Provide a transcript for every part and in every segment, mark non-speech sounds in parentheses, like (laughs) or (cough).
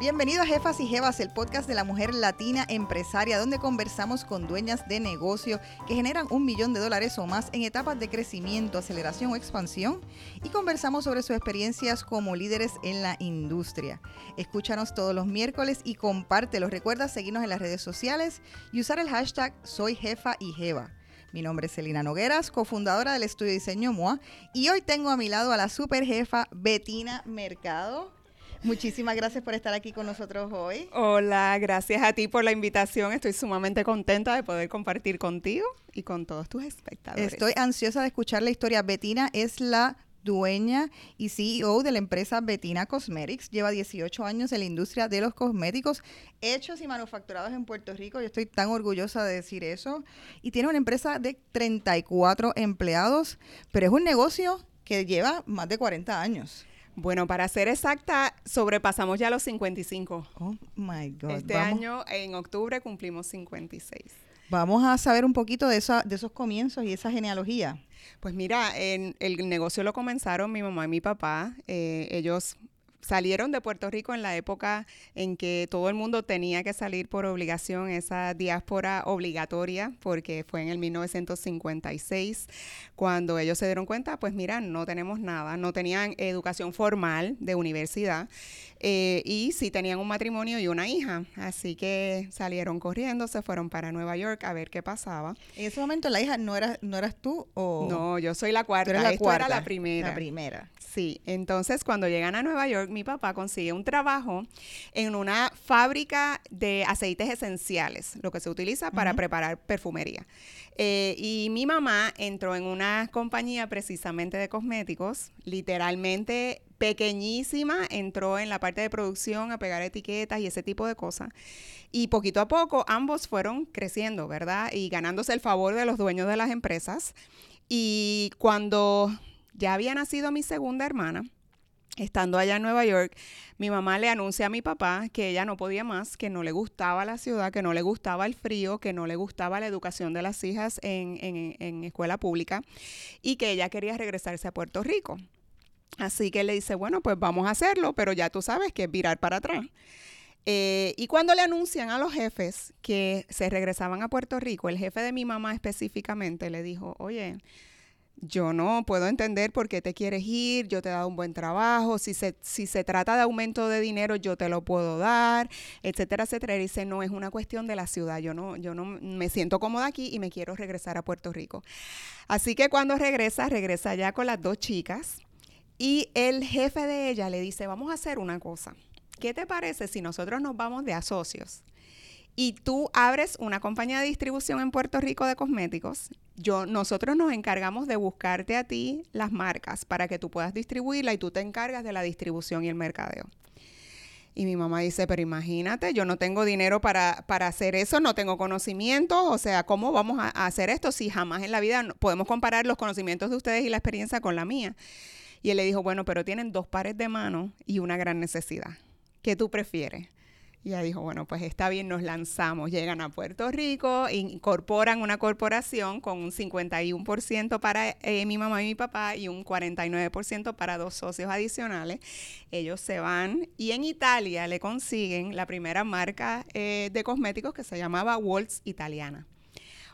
Bienvenido a Jefas y Jevas, el podcast de la mujer latina empresaria, donde conversamos con dueñas de negocio que generan un millón de dólares o más en etapas de crecimiento, aceleración o expansión y conversamos sobre sus experiencias como líderes en la industria. Escúchanos todos los miércoles y compártelo. Recuerda seguirnos en las redes sociales y usar el hashtag Soy Jefa y Jeva. Mi nombre es Celina Nogueras, cofundadora del estudio Diseño MOA, y hoy tengo a mi lado a la super jefa Betina Mercado. Muchísimas gracias por estar aquí con nosotros hoy. Hola, gracias a ti por la invitación. Estoy sumamente contenta de poder compartir contigo y con todos tus espectadores. Estoy ansiosa de escuchar la historia. Betina es la dueña y CEO de la empresa Betina Cosmetics. Lleva 18 años en la industria de los cosméticos hechos y manufacturados en Puerto Rico. Yo estoy tan orgullosa de decir eso. Y tiene una empresa de 34 empleados, pero es un negocio que lleva más de 40 años. Bueno, para ser exacta, sobrepasamos ya los 55. Oh my God. Este año, en octubre, cumplimos 56. Vamos a saber un poquito de, esa, de esos comienzos y esa genealogía. Pues mira, en, el negocio lo comenzaron mi mamá y mi papá. Eh, ellos salieron de Puerto Rico en la época en que todo el mundo tenía que salir por obligación, esa diáspora obligatoria, porque fue en el 1956 cuando ellos se dieron cuenta, pues mira, no tenemos nada, no tenían educación formal de universidad eh, y sí tenían un matrimonio y una hija, así que salieron corriendo, se fueron para Nueva York a ver qué pasaba. En ese momento la hija no eras, no eras tú o no, yo soy la cuarta, la Esto era la primera. La primera. Sí, entonces cuando llegan a Nueva York, mi papá consigue un trabajo en una fábrica de aceites esenciales, lo que se utiliza para preparar perfumería. Eh, y mi mamá entró en una compañía precisamente de cosméticos, literalmente pequeñísima, entró en la parte de producción a pegar etiquetas y ese tipo de cosas. Y poquito a poco ambos fueron creciendo, ¿verdad? Y ganándose el favor de los dueños de las empresas. Y cuando ya había nacido mi segunda hermana, estando allá en Nueva York, mi mamá le anuncia a mi papá que ella no podía más, que no le gustaba la ciudad, que no le gustaba el frío, que no le gustaba la educación de las hijas en, en escuela pública y que ella quería regresarse a Puerto Rico. Así que le dice, bueno, pues vamos a hacerlo, pero ya tú sabes que es virar para atrás. Eh, y cuando le anuncian a los jefes que se regresaban a Puerto Rico, el jefe de mi mamá específicamente le dijo, oye, yo no puedo entender por qué te quieres ir, yo te he dado un buen trabajo, si se, si se trata de aumento de dinero, yo te lo puedo dar, etcétera, etcétera. Y dice, no, es una cuestión de la ciudad, yo no, yo no me siento cómoda aquí y me quiero regresar a Puerto Rico. Así que cuando regresa, regresa ya con las dos chicas y el jefe de ella le dice, vamos a hacer una cosa, ¿qué te parece si nosotros nos vamos de asocios? Y tú abres una compañía de distribución en Puerto Rico de cosméticos, yo, nosotros nos encargamos de buscarte a ti las marcas para que tú puedas distribuirla y tú te encargas de la distribución y el mercadeo. Y mi mamá dice, pero imagínate, yo no tengo dinero para, para hacer eso, no tengo conocimientos, o sea, ¿cómo vamos a, hacer esto si jamás en la vida podemos comparar los conocimientos de ustedes y la experiencia con la mía? Y él le dijo, bueno, pero tienen dos pares de manos y una gran necesidad. ¿Qué tú prefieres? Y ella dijo, bueno, pues está bien, nos lanzamos. Llegan a Puerto Rico, incorporan una corporación con un 51% para eh, mi mamá y mi papá y un 49% para dos socios adicionales. Ellos se van y en Italia le consiguen la primera marca eh, de cosméticos que se llamaba Waltz Italiana.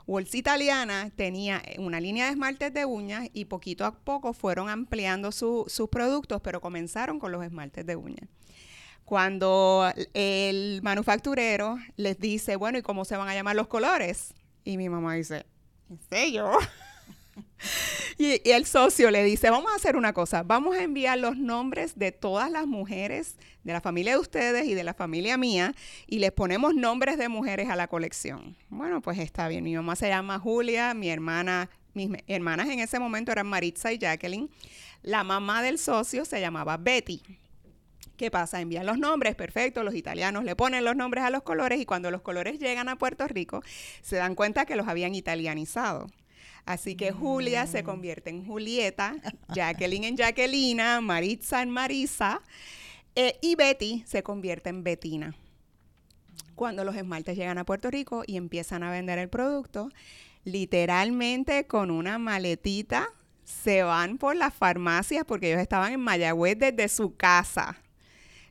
Waltz Italiana tenía una línea de esmaltes de uñas y poquito a poco fueron ampliando sus productos, pero comenzaron con los esmaltes de uñas cuando el manufacturero les dice, bueno, ¿y cómo se van a llamar los colores? Y mi mamá dice, ¿en serio? (laughs) y, y, el socio le dice, vamos a hacer una cosa, vamos a enviar los nombres de todas las mujeres de la familia de ustedes y de la familia mía y les ponemos nombres de mujeres a la colección. Bueno, pues está bien, mi mamá se llama Julia, mi hermana, mis hermanas en ese momento eran Maritza y Jacqueline, la mamá del socio se llamaba Betty. ¿Qué pasa? Envían los nombres, perfecto, los italianos le ponen los nombres a los colores y cuando los colores llegan a Puerto Rico se dan cuenta que los habían italianizado. Así que Julia se mm. convierte en Julieta, Jacqueline en Jacquelina, Maritza en Marisa eh, y Betty se convierte en Betina. Cuando los esmaltes llegan a Puerto Rico y empiezan a vender el producto, literalmente con una maletita se van por las farmacias porque ellos estaban en Mayagüez desde su casa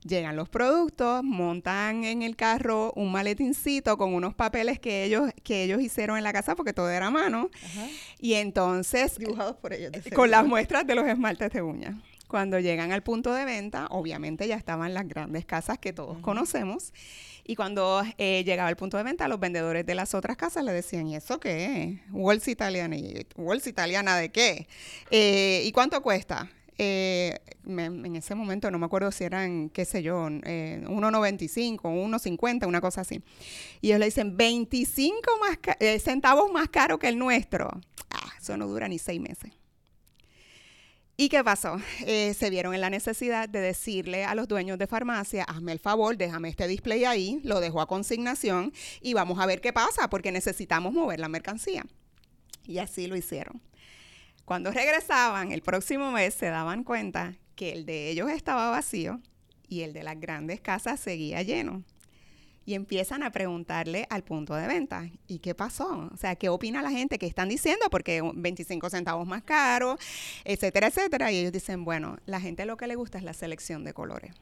Llegan los productos, montan en el carro un maletincito con unos papeles que ellos, que ellos hicieron en la casa porque todo era a mano. Y entonces... Dibujados por ellos. Con las muestras de los esmaltes de uñas. Cuando llegan al punto de venta, obviamente ya estaban las grandes casas que todos conocemos. Y cuando eh, llegaba al punto de venta, los vendedores de las otras casas le decían, ¿y eso qué es? ¿Walls italiana? ¿Walls italiana de qué? Eh, ¿Y cuánto cuesta? Eh, en ese momento no me acuerdo si eran, qué sé yo, eh, 1.95, 1.50, una cosa así. Y ellos le dicen 25 más eh, centavos más caro que el nuestro. Ah, eso no dura ni seis meses. ¿Y qué pasó? Eh, se vieron en la necesidad de decirle a los dueños de farmacia, hazme el favor, déjame este display ahí, lo dejo a consignación y vamos a ver qué pasa porque necesitamos mover la mercancía. Y así lo hicieron. Cuando regresaban el próximo mes se daban cuenta que el de ellos estaba vacío y el de las grandes casas seguía lleno. Y empiezan a preguntarle al punto de venta, ¿y qué pasó? O sea, ¿qué opina la gente? ¿Qué están diciendo? Porque 25 centavos más caro, etcétera, etcétera. Y ellos dicen, bueno, la gente lo que le gusta es la selección de colores.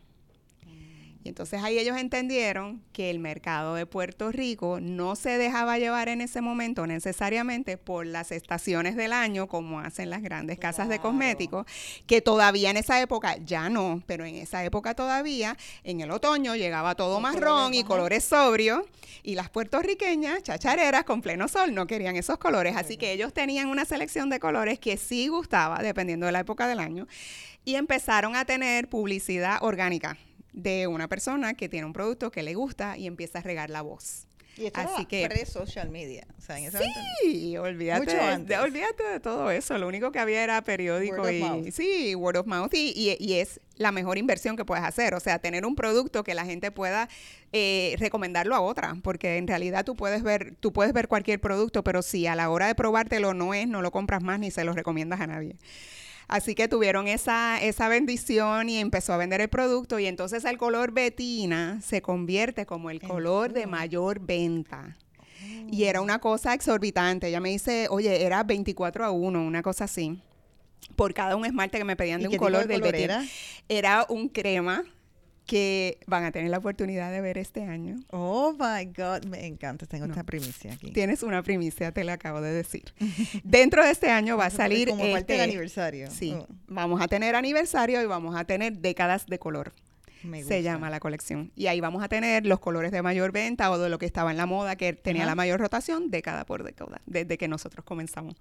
Y entonces ahí ellos entendieron que el mercado de Puerto Rico no se dejaba llevar en ese momento necesariamente por las estaciones del año, como hacen las grandes casas de cosméticos, que todavía en esa época, ya no, pero en esa época todavía, en el otoño llegaba todo marrón y colores sobrios, y las puertorriqueñas, chachareras con pleno sol, no querían esos colores. Así que ellos tenían una selección de colores que sí gustaba, dependiendo de la época del año, y empezaron a tener publicidad orgánica de una persona que tiene un producto que le gusta y empieza a regar la voz. Y esto Así que pre-social media. O sea, en ese sí, olvídate, de, olvídate de todo eso. Lo único que había era periódico y sí, word of mouth y, y, es la mejor inversión que puedes hacer. O sea, tener un producto que la gente pueda eh, recomendarlo a otra, porque en realidad tú puedes ver, tú puedes ver cualquier producto, pero si a la hora de probártelo no es, no lo compras más ni se lo recomiendas a nadie. Así que tuvieron esa, esa bendición y empezó a vender el producto y entonces el color betina se convierte como el color de mayor venta. Y era una cosa exorbitante. Ella me dice, oye, era 24 a 1, una cosa así. Por cada un esmalte que me pedían de un color del betina. era un crema que van a tener la oportunidad de ver este año. Oh my God, me encanta, tengo esta primicia aquí. Tienes una primicia, te la acabo de decir. (laughs) Dentro de este año va a salir. Como parte del este aniversario. Sí, oh. vamos a tener aniversario y vamos a tener décadas de color. Se llama la colección. Y ahí vamos a tener los colores de mayor venta o de lo que estaba en la moda, que tenía la mayor rotación, década por década, desde que nosotros comenzamos.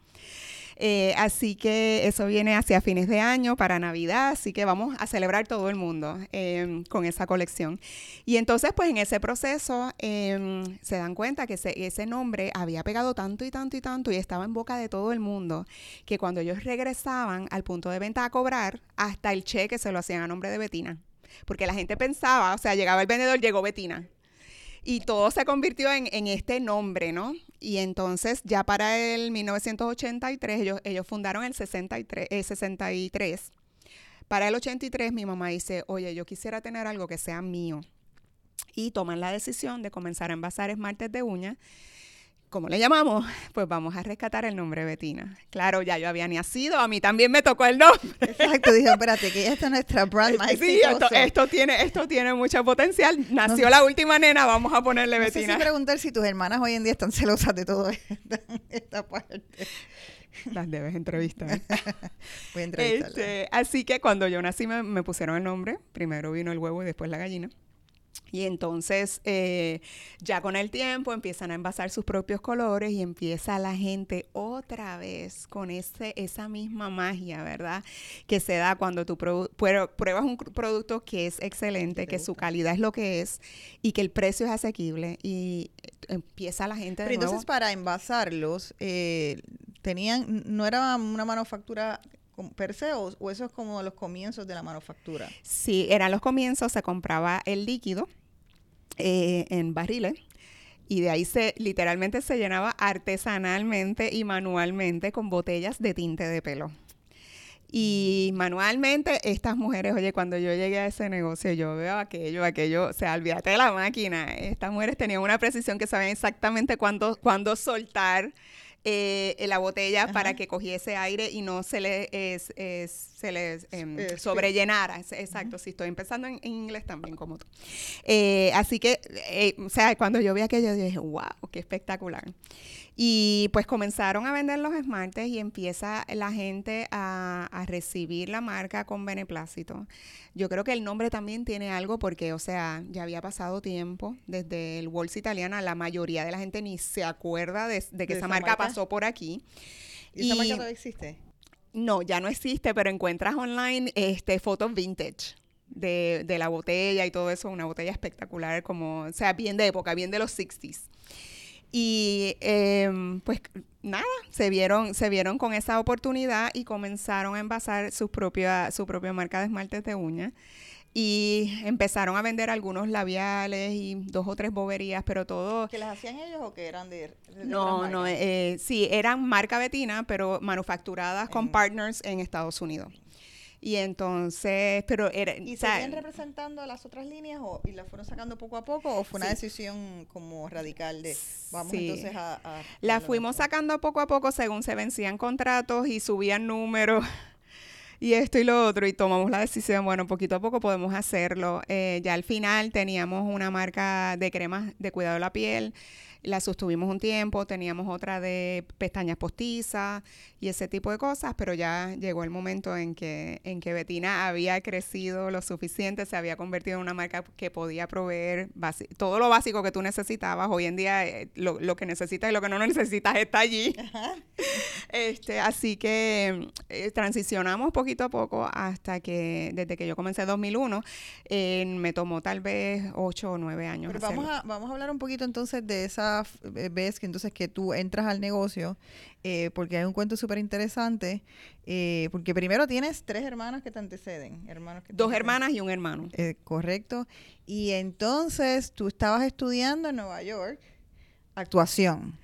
Eh, así que eso viene hacia fines de año, para Navidad, así que vamos a celebrar todo el mundo em, con esa colección. Y entonces, pues en ese proceso em, se dan cuenta que ese, ese nombre había pegado tanto y tanto y tanto y estaba en boca de todo el mundo, que cuando ellos regresaban al punto de venta a cobrar, hasta el cheque se lo hacían a nombre de Betina. Porque la gente pensaba, o sea, llegaba el vendedor, llegó Betina y todo se convirtió en, este nombre, ¿no? Y entonces ya para el 1983, ellos, fundaron el 63, el 63. Para el 83 mi mamá dice, oye, yo quisiera tener algo que sea mío. Y toman la decisión de comenzar a envasar esmaltes de uñas ¿cómo le llamamos? Pues vamos a rescatar el nombre Betina. Claro, ya yo había nacido, a mí también me tocó el nombre. Exacto, dije, espérate, que esta es nuestra brand Sí, esto, tiene, esto tiene mucho potencial. Nació la última nena, vamos a ponerle no Betina. Sé si preguntar si tus hermanas hoy en día están celosas de todo (laughs) esta, parte. Las debes entrevistar. (laughs) Voy a. Este, así que cuando yo nací me, me pusieron el nombre. Primero vino el huevo y después la gallina. Y entonces eh, ya con el tiempo empiezan a envasar sus propios colores y empieza la gente otra vez con ese, esa misma magia, ¿verdad? Que se da cuando tú pruebas un producto que es excelente, que su calidad es lo que es y que el precio es asequible y eh, empieza la gente de Pero entonces para envasarlos, eh, tenían, no era una manufactura per se o, eso es como los comienzos de la manufactura? Sí, eran los comienzos, se compraba el líquido eh, en barriles y de ahí se literalmente se llenaba artesanalmente y manualmente con botellas de tinte de pelo. Y manualmente, estas mujeres, oye, cuando yo llegué a ese negocio, yo veo aquello, aquello, o sea, olvídate de la máquina. Estas mujeres tenían una precisión que sabían exactamente cuándo, cuándo soltar eh, la botella para que cogiese aire y no se le, se le em, sobrellenara. Exacto, si estoy empezando en, inglés también como tú. Eh, así que, eh, o sea, cuando yo vi aquello, dije, wow, qué espectacular. Y pues comenzaron a vender los esmaltes y empieza la gente a, a, recibir la marca con beneplácito. Yo creo que el nombre también tiene algo porque, o sea, ya había pasado tiempo desde el Bolsa Italiana, la mayoría de la gente ni se acuerda de, que esa, marca, pasó por aquí. ¿Y, esa marca todavía existe? No, ya no existe, pero encuentras online este, fotos vintage. De, de la botella y todo eso, una botella espectacular, como, o sea, bien de época, bien de los 60s. Y em, pues nada, se vieron, se vieron con esa oportunidad y comenzaron a envasar su propia, su propia marca de esmaltes de uñas. Y empezaron a vender algunos labiales y dos o tres boberías, pero todo... ¿Que las hacían ellos o que eran de... no, no, eh, sí, eran marca betina, pero manufacturadas con partners en Estados Unidos. Y entonces, pero era... ¿Y siguen representando las otras líneas o, y las fueron sacando poco a poco o fue una decisión como radical de vamos entonces a... a la fuimos sacando poco a poco según se vencían contratos y subían números (laughs) y esto y lo otro, y tomamos la decisión, bueno, poquito a poco podemos hacerlo. Eh, ya al final teníamos una marca de cremas de cuidado de la piel, la sostuvimos un tiempo, teníamos otra de pestañas postizas y ese tipo de cosas, pero ya llegó el momento en que, en que Betina había crecido lo suficiente, se había convertido en una marca que podía proveer todo lo básico que tú necesitabas. Hoy en día eh, lo, que necesitas y lo que no (laughs) necesitas está allí. (laughs) este, así que eh, transicionamos poquito a poco hasta que, desde que yo comencé en 2001, eh, me tomó tal vez 8 o 9 años. vamos a, vamos a hablar un poquito entonces de esa vez que entonces que tú entras al negocio, eh, porque hay un cuento súper interesante, eh, porque primero tienes tres hermanas que te anteceden. Hermanos Dos hermanas y un hermano. Eh, correcto. Y entonces tú estabas estudiando en Nueva York actuación.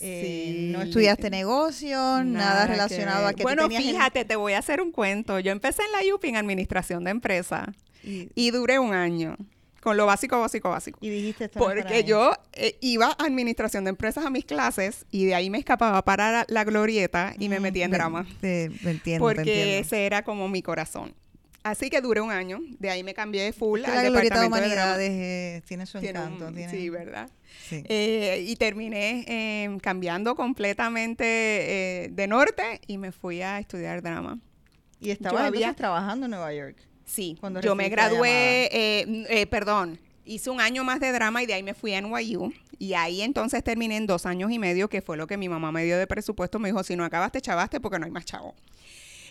no estudiaste negocio, nada, relacionado a que Bueno, fíjate, te voy a hacer un cuento. Yo empecé en la UPI en administración de empresa y duré un año con lo básico, básico, básico. Y dijiste esto Porque yo eh, iba a administración de empresas a mis clases y de ahí me escapaba para la glorieta y me metía en drama. Me entiendo. Porque ese era como mi corazón. Así que duré un año, de ahí me cambié de full la glorieta de humanidades eh, tiene su encanto. Sí, ¿verdad? Sí. Eh, y terminé cambiando completamente de norte y me fui a estudiar drama. ¿Y estabas trabajando en Nueva York? Sí, Cuando yo me gradué, eh, eh, perdón, hice un año más de drama y de ahí me fui a NYU. Y ahí entonces terminé en dos años y medio, que fue lo que mi mamá me dio de presupuesto. Me dijo, si no acabaste, chavaste porque no hay más chavo.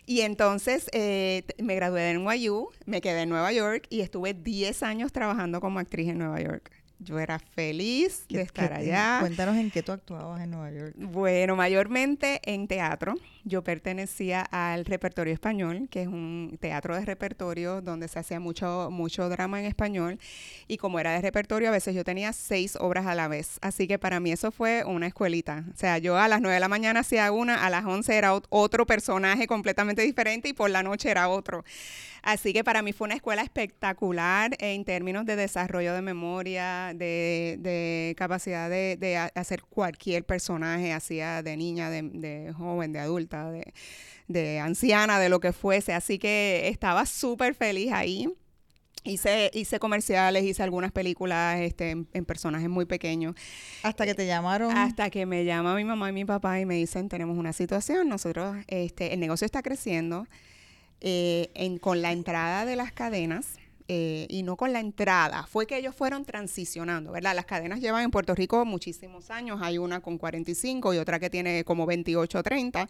Y entonces eh, me gradué de NYU, me quedé en Nueva York y estuve 10 años trabajando como actriz en Nueva York. Yo era feliz de estar allá. Cuéntanos en qué tú actuabas en Nueva York. Bueno, mayormente en teatro. Yo pertenecía al repertorio español, que es un teatro de repertorio donde se hacía mucho, mucho drama en español. Y como era de repertorio, a veces yo tenía seis obras a la vez. Así que para mí eso fue una escuelita. O sea, yo a las nueve de la mañana hacía una, a las once era otro personaje completamente diferente y por la noche era otro. Así que para mí fue una escuela espectacular en términos de desarrollo de memoria, de, capacidad de, hacer cualquier personaje, hacía de niña, de, joven, de adulta, de, anciana, de lo que fuese. Así que estaba súper feliz ahí. Hice, hice comerciales, hice algunas películas este, en, en, personajes muy pequeños. Hasta que te llamaron. Hasta que me llama mi mamá y mi papá y me dicen, tenemos una situación, nosotros, este, el negocio está creciendo, eh, con la entrada de las cadenas. Eh, y no con la entrada, fue que ellos fueron transicionando, ¿verdad? Las cadenas llevan en Puerto Rico muchísimos años, hay una con 45 y otra que tiene como 28 o 30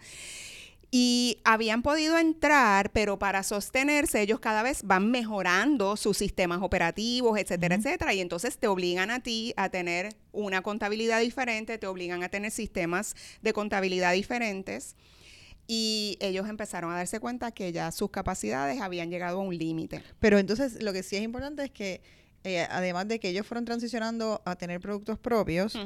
y habían podido entrar, pero para sostenerse ellos cada vez van mejorando sus sistemas operativos, etcétera, etcétera, y entonces te obligan a ti a tener una contabilidad diferente, te obligan a tener sistemas de contabilidad diferentes y ellos empezaron a darse cuenta que ya sus capacidades habían llegado a un límite. Pero entonces lo que sí es importante es que eh, además de que ellos fueron transicionando a tener productos propios,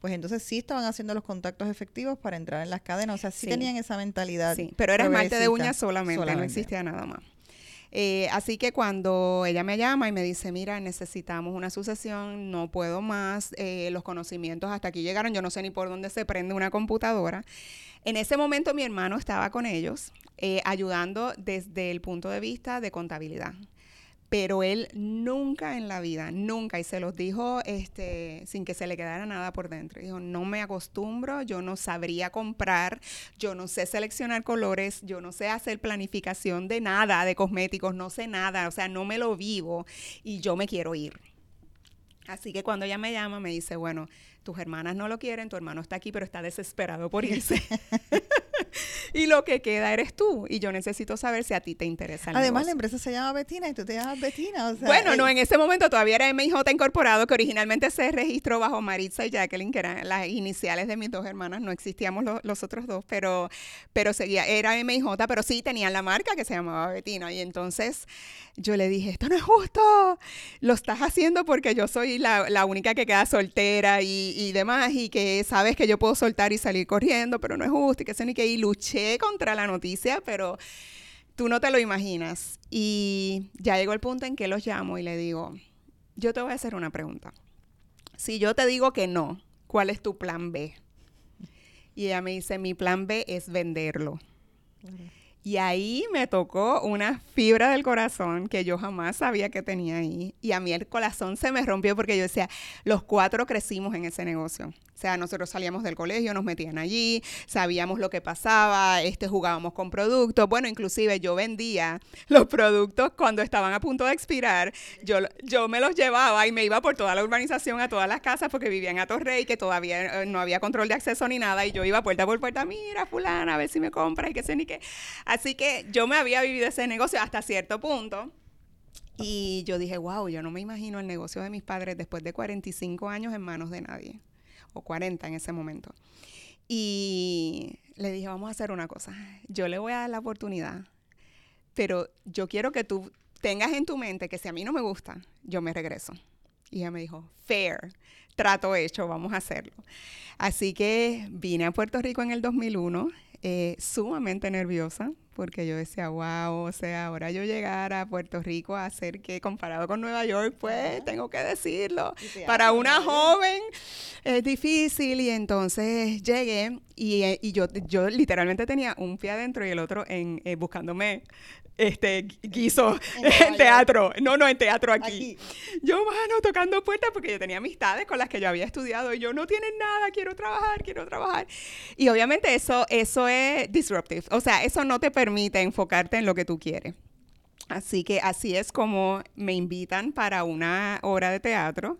pues entonces sí estaban haciendo los contactos efectivos para entrar en las cadenas, o sea, sí, tenían esa mentalidad. Sí, pero era esmalte de uñas solamente, no existía nada más. Eh, así que cuando ella me llama y me dice, mira, necesitamos una sucesión, no puedo más, eh, los conocimientos hasta aquí llegaron, yo no sé ni por dónde se prende una computadora. En ese momento mi hermano estaba con ellos, eh, ayudando desde el punto de vista de contabilidad pero él nunca en la vida, nunca, y se los dijo este, sin que se le quedara nada por dentro. Dijo, no me acostumbro, yo no sabría comprar, yo no sé seleccionar colores, yo no sé hacer planificación de nada, de cosméticos, no sé nada, o sea, no me lo vivo y yo me quiero ir. Así que cuando ella me llama, me dice, bueno, tus hermanas no lo quieren, tu hermano está aquí, pero está desesperado por (laughs) irse. (laughs) y lo que queda eres tú. Y yo necesito saber si a ti te interesa el Además, la empresa se llama Betina y tú te llamas Betina. bueno, no, en ese momento todavía era MIJ incorporado, que originalmente se registró bajo Maritza y Jacqueline, que eran las iniciales de mis dos hermanas. No existíamos los otros dos, pero, pero seguía, era MIJ, pero sí tenían la marca que se llamaba Betina. Y entonces yo le dije, esto no es justo. Lo estás haciendo porque yo soy la, la única que queda soltera y, y, demás, y que sabes que yo puedo soltar y salir corriendo, pero no es justo, y que se ni y luché contra la noticia, pero tú no te lo imaginas. Y ya llegó el punto en que los llamo y le digo, yo te voy a hacer una pregunta. Si yo te digo que no, ¿cuál es tu plan B? Y ella me dice, mi plan B es venderlo. Y ahí me tocó una fibra del corazón que yo jamás sabía que tenía ahí. Y a mí el corazón se me rompió porque yo decía, los cuatro crecimos en ese negocio. O sea, nosotros salíamos del colegio, nos metían allí, sabíamos lo que pasaba, este, jugábamos con productos. Bueno, inclusive yo vendía los productos cuando estaban a punto de expirar. Yo, yo me los llevaba y me iba por toda la urbanización, a todas las casas, porque vivían a Torrey, que todavía eh, no había control de acceso ni nada. Y yo iba puerta por puerta, mira, fulana, a ver si me compra y qué sé ni qué. Así que yo me había vivido ese negocio hasta cierto punto. Y yo dije, wow, yo no me imagino el negocio de mis padres después de 45 años en manos de nadie o 40 en ese momento. Y le dije, vamos a hacer una cosa, yo le voy a dar la oportunidad, pero yo quiero que tú tengas en tu mente que si a mí no me gusta, yo me regreso. Y ella me dijo, fair, trato hecho, vamos a hacerlo. Así que vine a Puerto Rico en el 2001, eh, sumamente nerviosa, porque yo decía, wow, o sea, ahora yo llegar a Puerto Rico a hacer que comparado con Nueva York, pues tengo que decirlo. Para una joven es difícil y entonces llegué y, eh, y, yo, yo literalmente tenía un pie adentro y el otro en eh, buscándome este guiso en, (laughs) teatro. No, no, en teatro aquí. Yo, mano, tocando puertas porque yo tenía amistades con las que yo había estudiado y yo no tienen nada, quiero trabajar, quiero trabajar. Y obviamente eso, eso es disruptive. O sea, eso no te permite enfocarte en lo que tú quieres. Así que así es como me invitan para una hora de teatro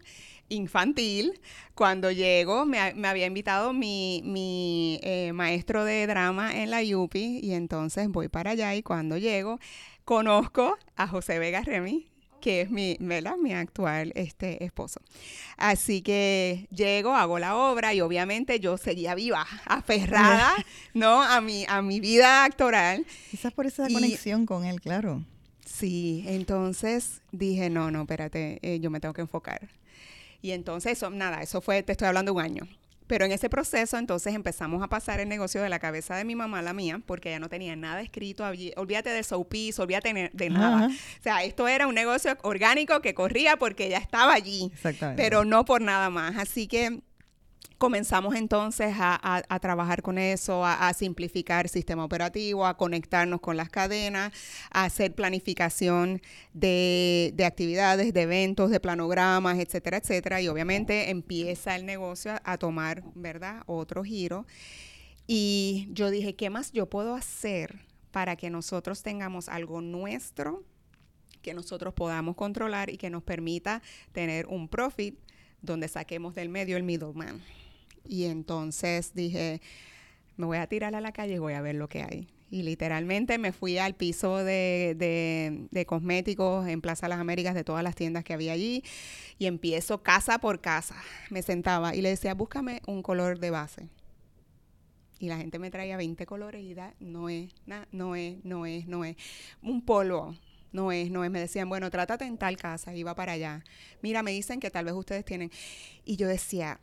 infantil. Cuando llego, me, había invitado mi, mi eh, maestro de drama en la UPI y entonces voy para allá y cuando llego, conozco a José Vega Remy, que es mi, ¿verdad? mi actual este, esposo. Así que llego, hago la obra y obviamente yo seguía viva, aferrada, (laughs) ¿no? A mi, a mi vida actoral. Quizás por esa conexión con él, claro. Sí, entonces dije, no, no, espérate, eh, yo me tengo que enfocar. Y entonces, eso, nada, eso fue, te estoy hablando un año. Pero en ese proceso, entonces empezamos a pasar el negocio de la cabeza de mi mamá a la mía, porque ella no tenía nada escrito. Olvídate de Soupis, olvídate de nada. O sea, esto era un negocio orgánico que corría porque ella estaba allí, pero no por nada más. Así que comenzamos entonces a, trabajar con eso, a, simplificar el sistema operativo, a conectarnos con las cadenas, a hacer planificación de, actividades, de eventos, de planogramas, etcétera, etcétera. Y obviamente empieza el negocio a tomar, ¿verdad?, otro giro. Y yo dije, ¿qué más yo puedo hacer para que nosotros tengamos algo nuestro, que nosotros podamos controlar y que nos permita tener un profit donde saquemos del medio el middleman? Y entonces dije, me voy a tirar a la calle y voy a ver lo que hay. Y literalmente me fui al piso de, de, cosméticos en Plaza Las Américas de todas las tiendas que había allí y empiezo casa por casa. Me sentaba y le decía, búscame un color de base. Y la gente me traía 20 colores y da, no es, no es, no es, no es. Un polvo, no es, no es. Me decían, bueno, trátate en tal casa, iba para allá. Mira, me dicen que tal vez ustedes tienen. Y yo decía,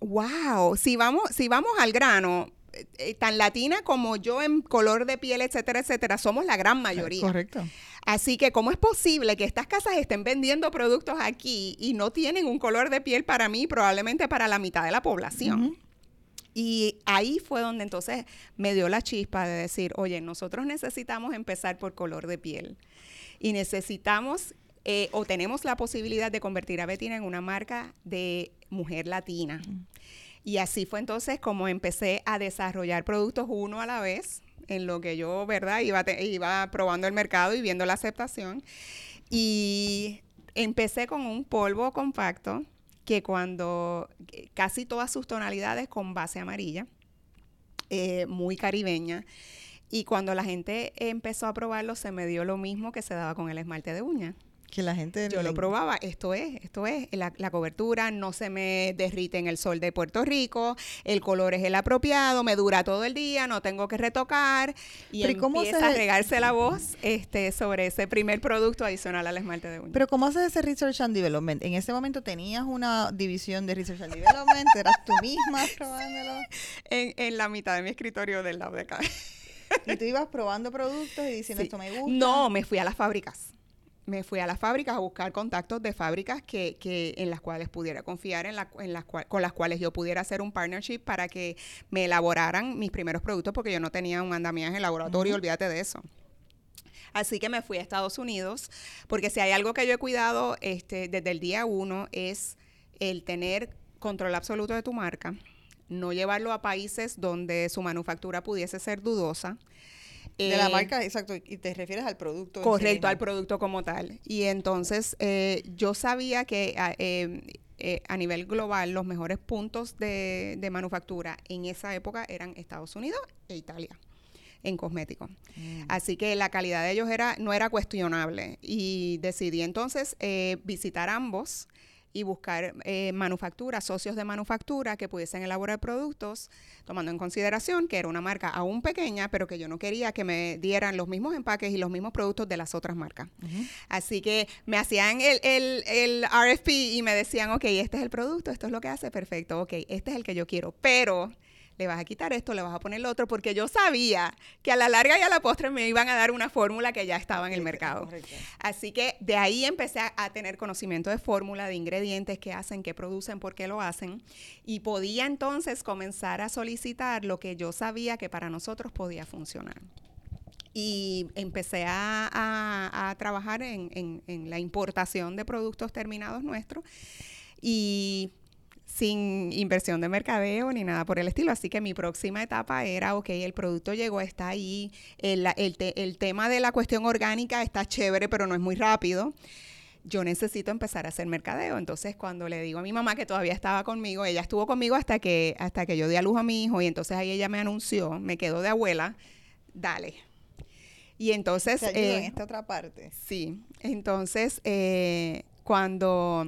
wow, si vamos, si vamos al grano, eh, tan latina como yo en color de piel, etcétera, etcétera, somos la gran mayoría. Correcto. Así que, ¿cómo es posible que estas casas estén vendiendo productos aquí y no tienen un color de piel para mí, probablemente para la mitad de la población? Y ahí fue donde entonces me dio la chispa de decir, oye, nosotros necesitamos empezar por color de piel y necesitamos eh, o tenemos la posibilidad de convertir a Betina en una marca de mujer latina. Y así fue entonces como empecé a desarrollar productos uno a la vez, en lo que yo, ¿verdad? Iba, iba probando el mercado y viendo la aceptación. Y empecé con un polvo compacto que cuando casi todas sus tonalidades con base amarilla, eh, muy caribeña. Y cuando la gente empezó a probarlo, se me dio lo mismo que se daba con el esmalte de uña. Que la gente... Yo lo probaba, esto es, esto es, la, cobertura no se me derrite en el sol de Puerto Rico, el color es el apropiado, me dura todo el día, no tengo que retocar y Pero empieza a regarse la voz este, sobre ese primer producto adicional al esmalte de uñas. Pero ¿cómo haces ese Research and Development? ¿En ese momento tenías una división de Research and Development? ¿Eras tú misma (laughs) probándolo? En, en la mitad de mi escritorio del lado de acá. ¿Y tú ibas probando productos y diciendo esto me gusta? No, me fui a las fábricas me fui a las fábricas a buscar contactos de fábricas que, que en las cuales pudiera confiar, en, la, en las con las cuales yo pudiera hacer un partnership para que me elaboraran mis primeros productos, porque yo no tenía un andamiaje en laboratorio, olvídate de eso. Así que me fui a Estados Unidos, porque si hay algo que yo he cuidado este, desde el día uno es el tener control absoluto de tu marca, no llevarlo a países donde su manufactura pudiese ser dudosa de la eh, marca, exacto, y te refieres al producto. Correcto, al producto como tal. Y entonces eh, yo sabía que em, eh, a nivel global los mejores puntos de, manufactura en esa época eran Estados Unidos e Italia en cosméticos. Mm. Así que la calidad de ellos era no era cuestionable y decidí entonces visitar ambos y buscar eh, manufacturas, socios de manufactura que pudiesen elaborar productos, tomando en consideración que era una marca aún pequeña, pero que yo no quería que me dieran los mismos empaques y los mismos productos de las otras marcas. Así que me hacían el, el, el RFP y me decían, ok, este es el producto, esto es lo que hace, perfecto, ok, este es el que yo quiero, pero le vas a quitar esto, le vas a poner lo otro, porque yo sabía que a la larga y a la postre me iban a dar una fórmula que ya estaba en el mercado. Así que de ahí empecé a, tener conocimiento de fórmula, de ingredientes que hacen, que producen, por qué lo hacen, y podía entonces comenzar a solicitar lo que yo sabía que para nosotros podía funcionar. Y empecé a, trabajar en, en, la importación de productos terminados nuestros. Y sin inversión de mercadeo ni nada por el estilo. Así que mi próxima etapa era, ok, el producto llegó, está ahí, el, el, tema de la cuestión orgánica está chévere, pero no es muy rápido yo necesito empezar a hacer mercadeo. Entonces, cuando le digo a mi mamá que todavía estaba conmigo, ella estuvo conmigo hasta que, hasta que yo di a luz a mi hijo y entonces ahí ella me anunció, me quedó de abuela, dale. Y entonces... en eh, esta otra parte. Sí, entonces eh, cuando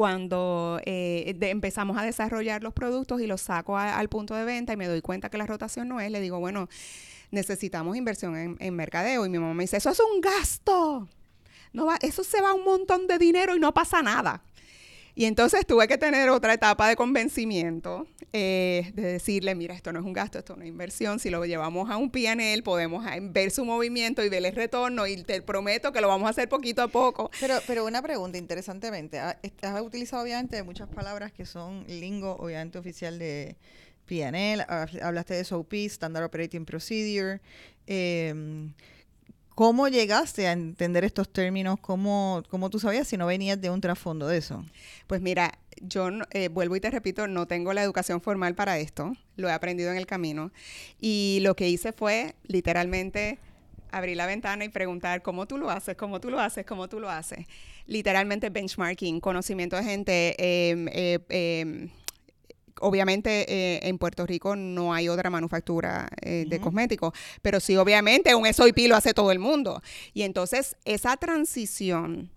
cuando eh, empezamos a desarrollar los productos y los saco al punto de venta y me doy cuenta que la rotación no es, le digo, bueno, necesitamos inversión en, en mercadeo. Y mi mamá me dice, eso es un gasto. No va, eso se va un montón de dinero y no pasa nada. Y entonces tuve que tener otra etapa de convencimiento, eh, de decirle, mira, esto no es un gasto, esto es una inversión, si lo llevamos a un PNL podemos ver su movimiento y ver el retorno y te prometo que lo vamos a hacer poquito a poco. Pero, pero una pregunta, interesantemente, has utilizado obviamente muchas palabras que son lingo, obviamente oficial de PNL, hablaste de SOP, Standard Operating Procedure. Eh, ¿Cómo llegaste a entender estos términos? ¿Cómo, ¿Cómo, tú sabías si no venías de un trasfondo de eso? Pues mira, yo eh, vuelvo y te repito, no tengo la educación formal para esto, lo he aprendido en el camino. Y lo que hice fue literalmente abrir la ventana y preguntar cómo tú lo haces, cómo tú lo haces, cómo tú lo haces. Literalmente benchmarking, conocimiento de gente, eh, eh, obviamente eh, en Puerto Rico no hay otra manufactura eh, de cosméticos, pero sí obviamente un SOIP lo hace todo el mundo. Y entonces esa transición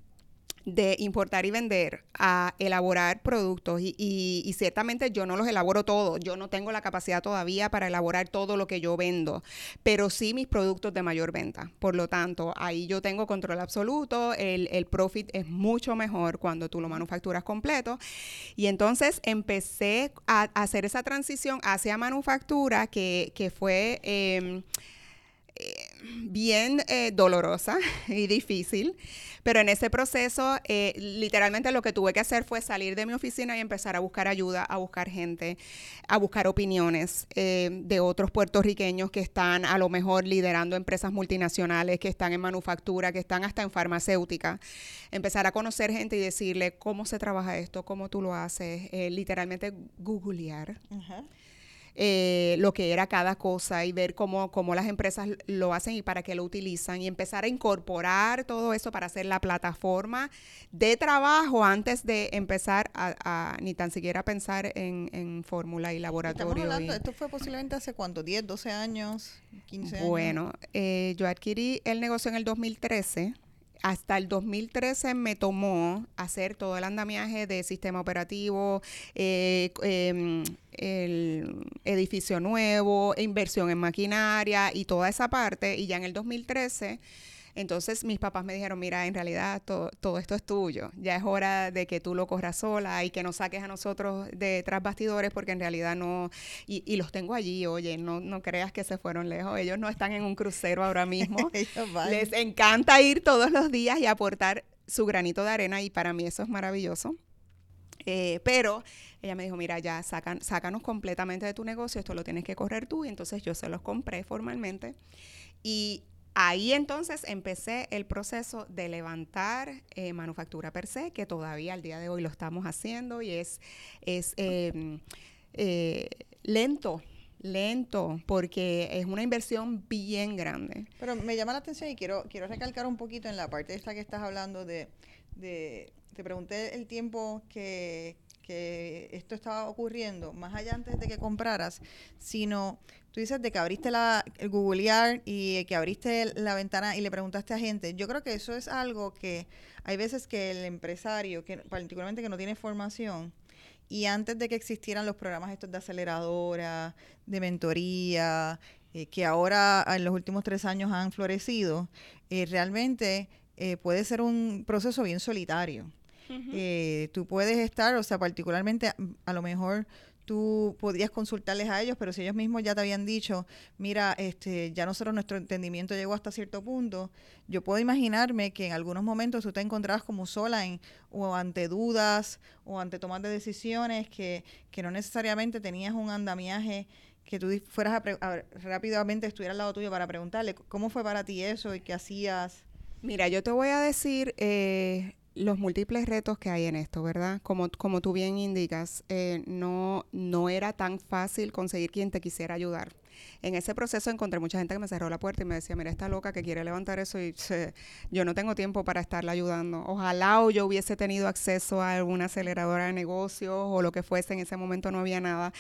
de importar y vender a elaborar productos y, ciertamente yo no los elaboro todos, yo no tengo la capacidad todavía para elaborar todo lo que yo vendo, pero sí mis productos de mayor venta. Por lo tanto, ahí yo tengo control absoluto, el, profit es mucho mejor cuando tú lo manufacturas completo. Y entonces empecé a, hacer esa transición hacia manufactura que, fue... Em, eh, bien eh, dolorosa (laughs) y difícil, pero en ese proceso eh, literalmente lo que tuve que hacer fue salir de mi oficina y empezar a buscar ayuda, a buscar gente, a buscar opiniones de otros puertorriqueños que están a lo mejor liderando empresas multinacionales, que están en manufactura, que están hasta en farmacéutica. Empezar a conocer gente y decirle cómo se trabaja esto, cómo tú lo haces, literalmente googlear. Eh, lo que era cada cosa y ver cómo, cómo las empresas lo hacen y para qué lo utilizan y empezar a incorporar todo eso para hacer la plataforma de trabajo antes de empezar a, ni tan siquiera pensar en, fórmula y laboratorio. esto fue posiblemente hace cuánto, 10, 12 años, 15 años. Bueno, eh, yo adquirí el negocio en el 2013 hasta el 2013 me tomó hacer todo el andamiaje de sistema operativo, eh, em, el edificio nuevo, inversión en maquinaria y toda esa parte. Y ya en el 2013 entonces mis papás me dijeron, mira, en realidad todo esto es tuyo, ya es hora de que tú lo corras sola y que nos saques a nosotros de tras bastidores porque en realidad no, y, los tengo allí, oye, no, no creas que se fueron lejos, ellos no están en un crucero ahora mismo, (laughs) les encanta ir todos los días y aportar su granito de arena y para mí eso es maravilloso. Eh, pero ella me dijo, mira, ya sacan, sácanos completamente de tu negocio, esto lo tienes que correr tú. Y entonces yo se los compré formalmente. Y Ahí entonces empecé el proceso de levantar eh, manufactura per se, que todavía al día de hoy lo estamos haciendo y es, em, eh, lento, lento, porque es una inversión bien grande. Pero me llama la atención y quiero, quiero recalcar un poquito en la parte esta que estás hablando de, de te pregunté el tiempo que, que esto estaba ocurriendo, más allá antes de que compraras, sino tú dices de que abriste la, el googlear y que abriste la ventana y le preguntaste a gente. Yo creo que eso es algo que hay veces que el empresario, que particularmente que no tiene formación, y antes de que existieran los programas estos de aceleradora, de mentoría, eh, que ahora en los últimos tres años han florecido, eh, realmente eh, puede ser un proceso bien solitario. Eh, tú puedes estar, o sea, particularmente a, lo mejor tú podrías consultarles a ellos, pero si ellos mismos ya te habían dicho, mira, este, ya nosotros nuestro entendimiento llegó hasta cierto punto, yo puedo imaginarme que en algunos momentos tú te encontrabas como sola en, o ante dudas o ante tomas de decisiones que, que no necesariamente tenías un andamiaje que tú fueras a, rápidamente estuviera al lado tuyo para preguntarle cómo fue para ti eso y qué hacías. Mira, yo te voy a decir, eh, los múltiples retos que hay en esto, ¿verdad? Como, como tú bien indicas, eh, no, no era tan fácil conseguir quien te quisiera ayudar. En ese proceso encontré mucha gente que me cerró la puerta y me decía, mira, esta loca que quiere levantar eso y yo no tengo tiempo para estarla ayudando. Ojalá o yo hubiese tenido acceso a alguna aceleradora de negocios o lo que fuese, en ese momento no había nada.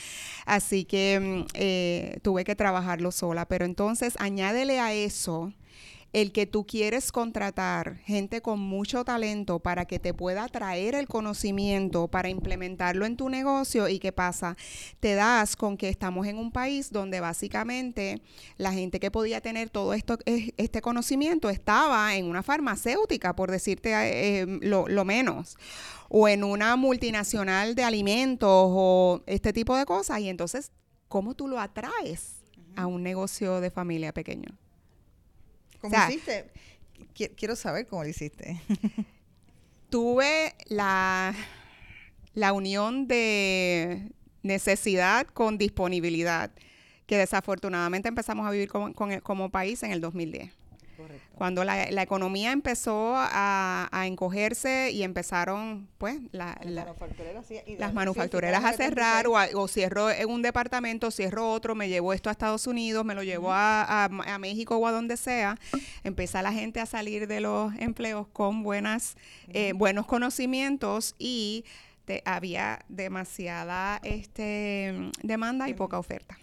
Así que mm, eh, tuve que trabajarlo sola. Pero entonces añádele a eso el que tú quieres contratar gente con mucho talento para que te pueda traer el conocimiento para implementarlo en tu negocio y qué pasa, te das con que estamos en un país donde básicamente la gente que podía tener todo esto, eh, este conocimiento estaba en una farmacéutica, por decirte eh, lo, lo menos, o en una multinacional de alimentos o este tipo de cosas. Y entonces, ¿cómo tú lo atraes a un negocio de familia pequeño? ¿Cómo hiciste? Quiero saber cómo lo hiciste. (laughs) tuve la, la unión de necesidad con disponibilidad, que desafortunadamente empezamos a vivir como, como país en el 2010. Cuando la, economía empezó a, encogerse y empezaron, pues, las manufactureras, a cerrar, o, o, cierro en un departamento, cierro otro, me llevo esto a Estados Unidos, me lo llevo a, México o a donde sea, empieza la gente a salir de los empleos con buenas, eh, buenos conocimientos y había demasiada este, demanda y poca oferta.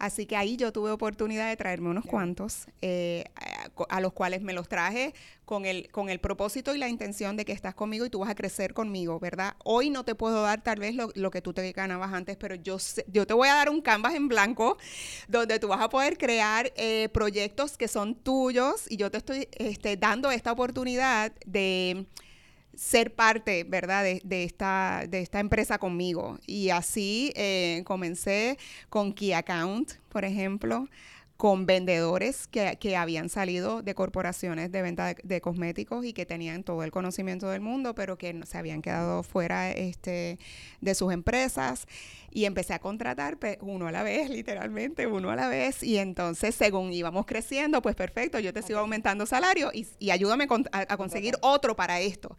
Así que ahí yo tuve oportunidad de traerme unos cuantos. Eh, a los cuales me los traje con el, con el propósito y la intención de que estás conmigo y tú vas a crecer conmigo, ¿verdad? Hoy no te puedo dar tal vez lo, que tú te ganabas antes, pero yo, yo te voy a dar un canvas en blanco donde tú vas a poder crear eh, proyectos que son tuyos y yo te estoy este, dando esta oportunidad de ser parte, ¿verdad?, de, esta, de esta empresa conmigo. Y así eh, comencé con Key Account, por ejemplo, con vendedores que, que, habían salido de corporaciones de venta de, cosméticos y que tenían todo el conocimiento del mundo, pero que se habían quedado fuera este, de sus empresas. Y empecé a contratar uno a la vez, (laughs) literalmente, uno a la vez. Y entonces, según íbamos creciendo, pues perfecto, yo te sigo aumentando salario y, y ayúdame a, conseguir otro para esto.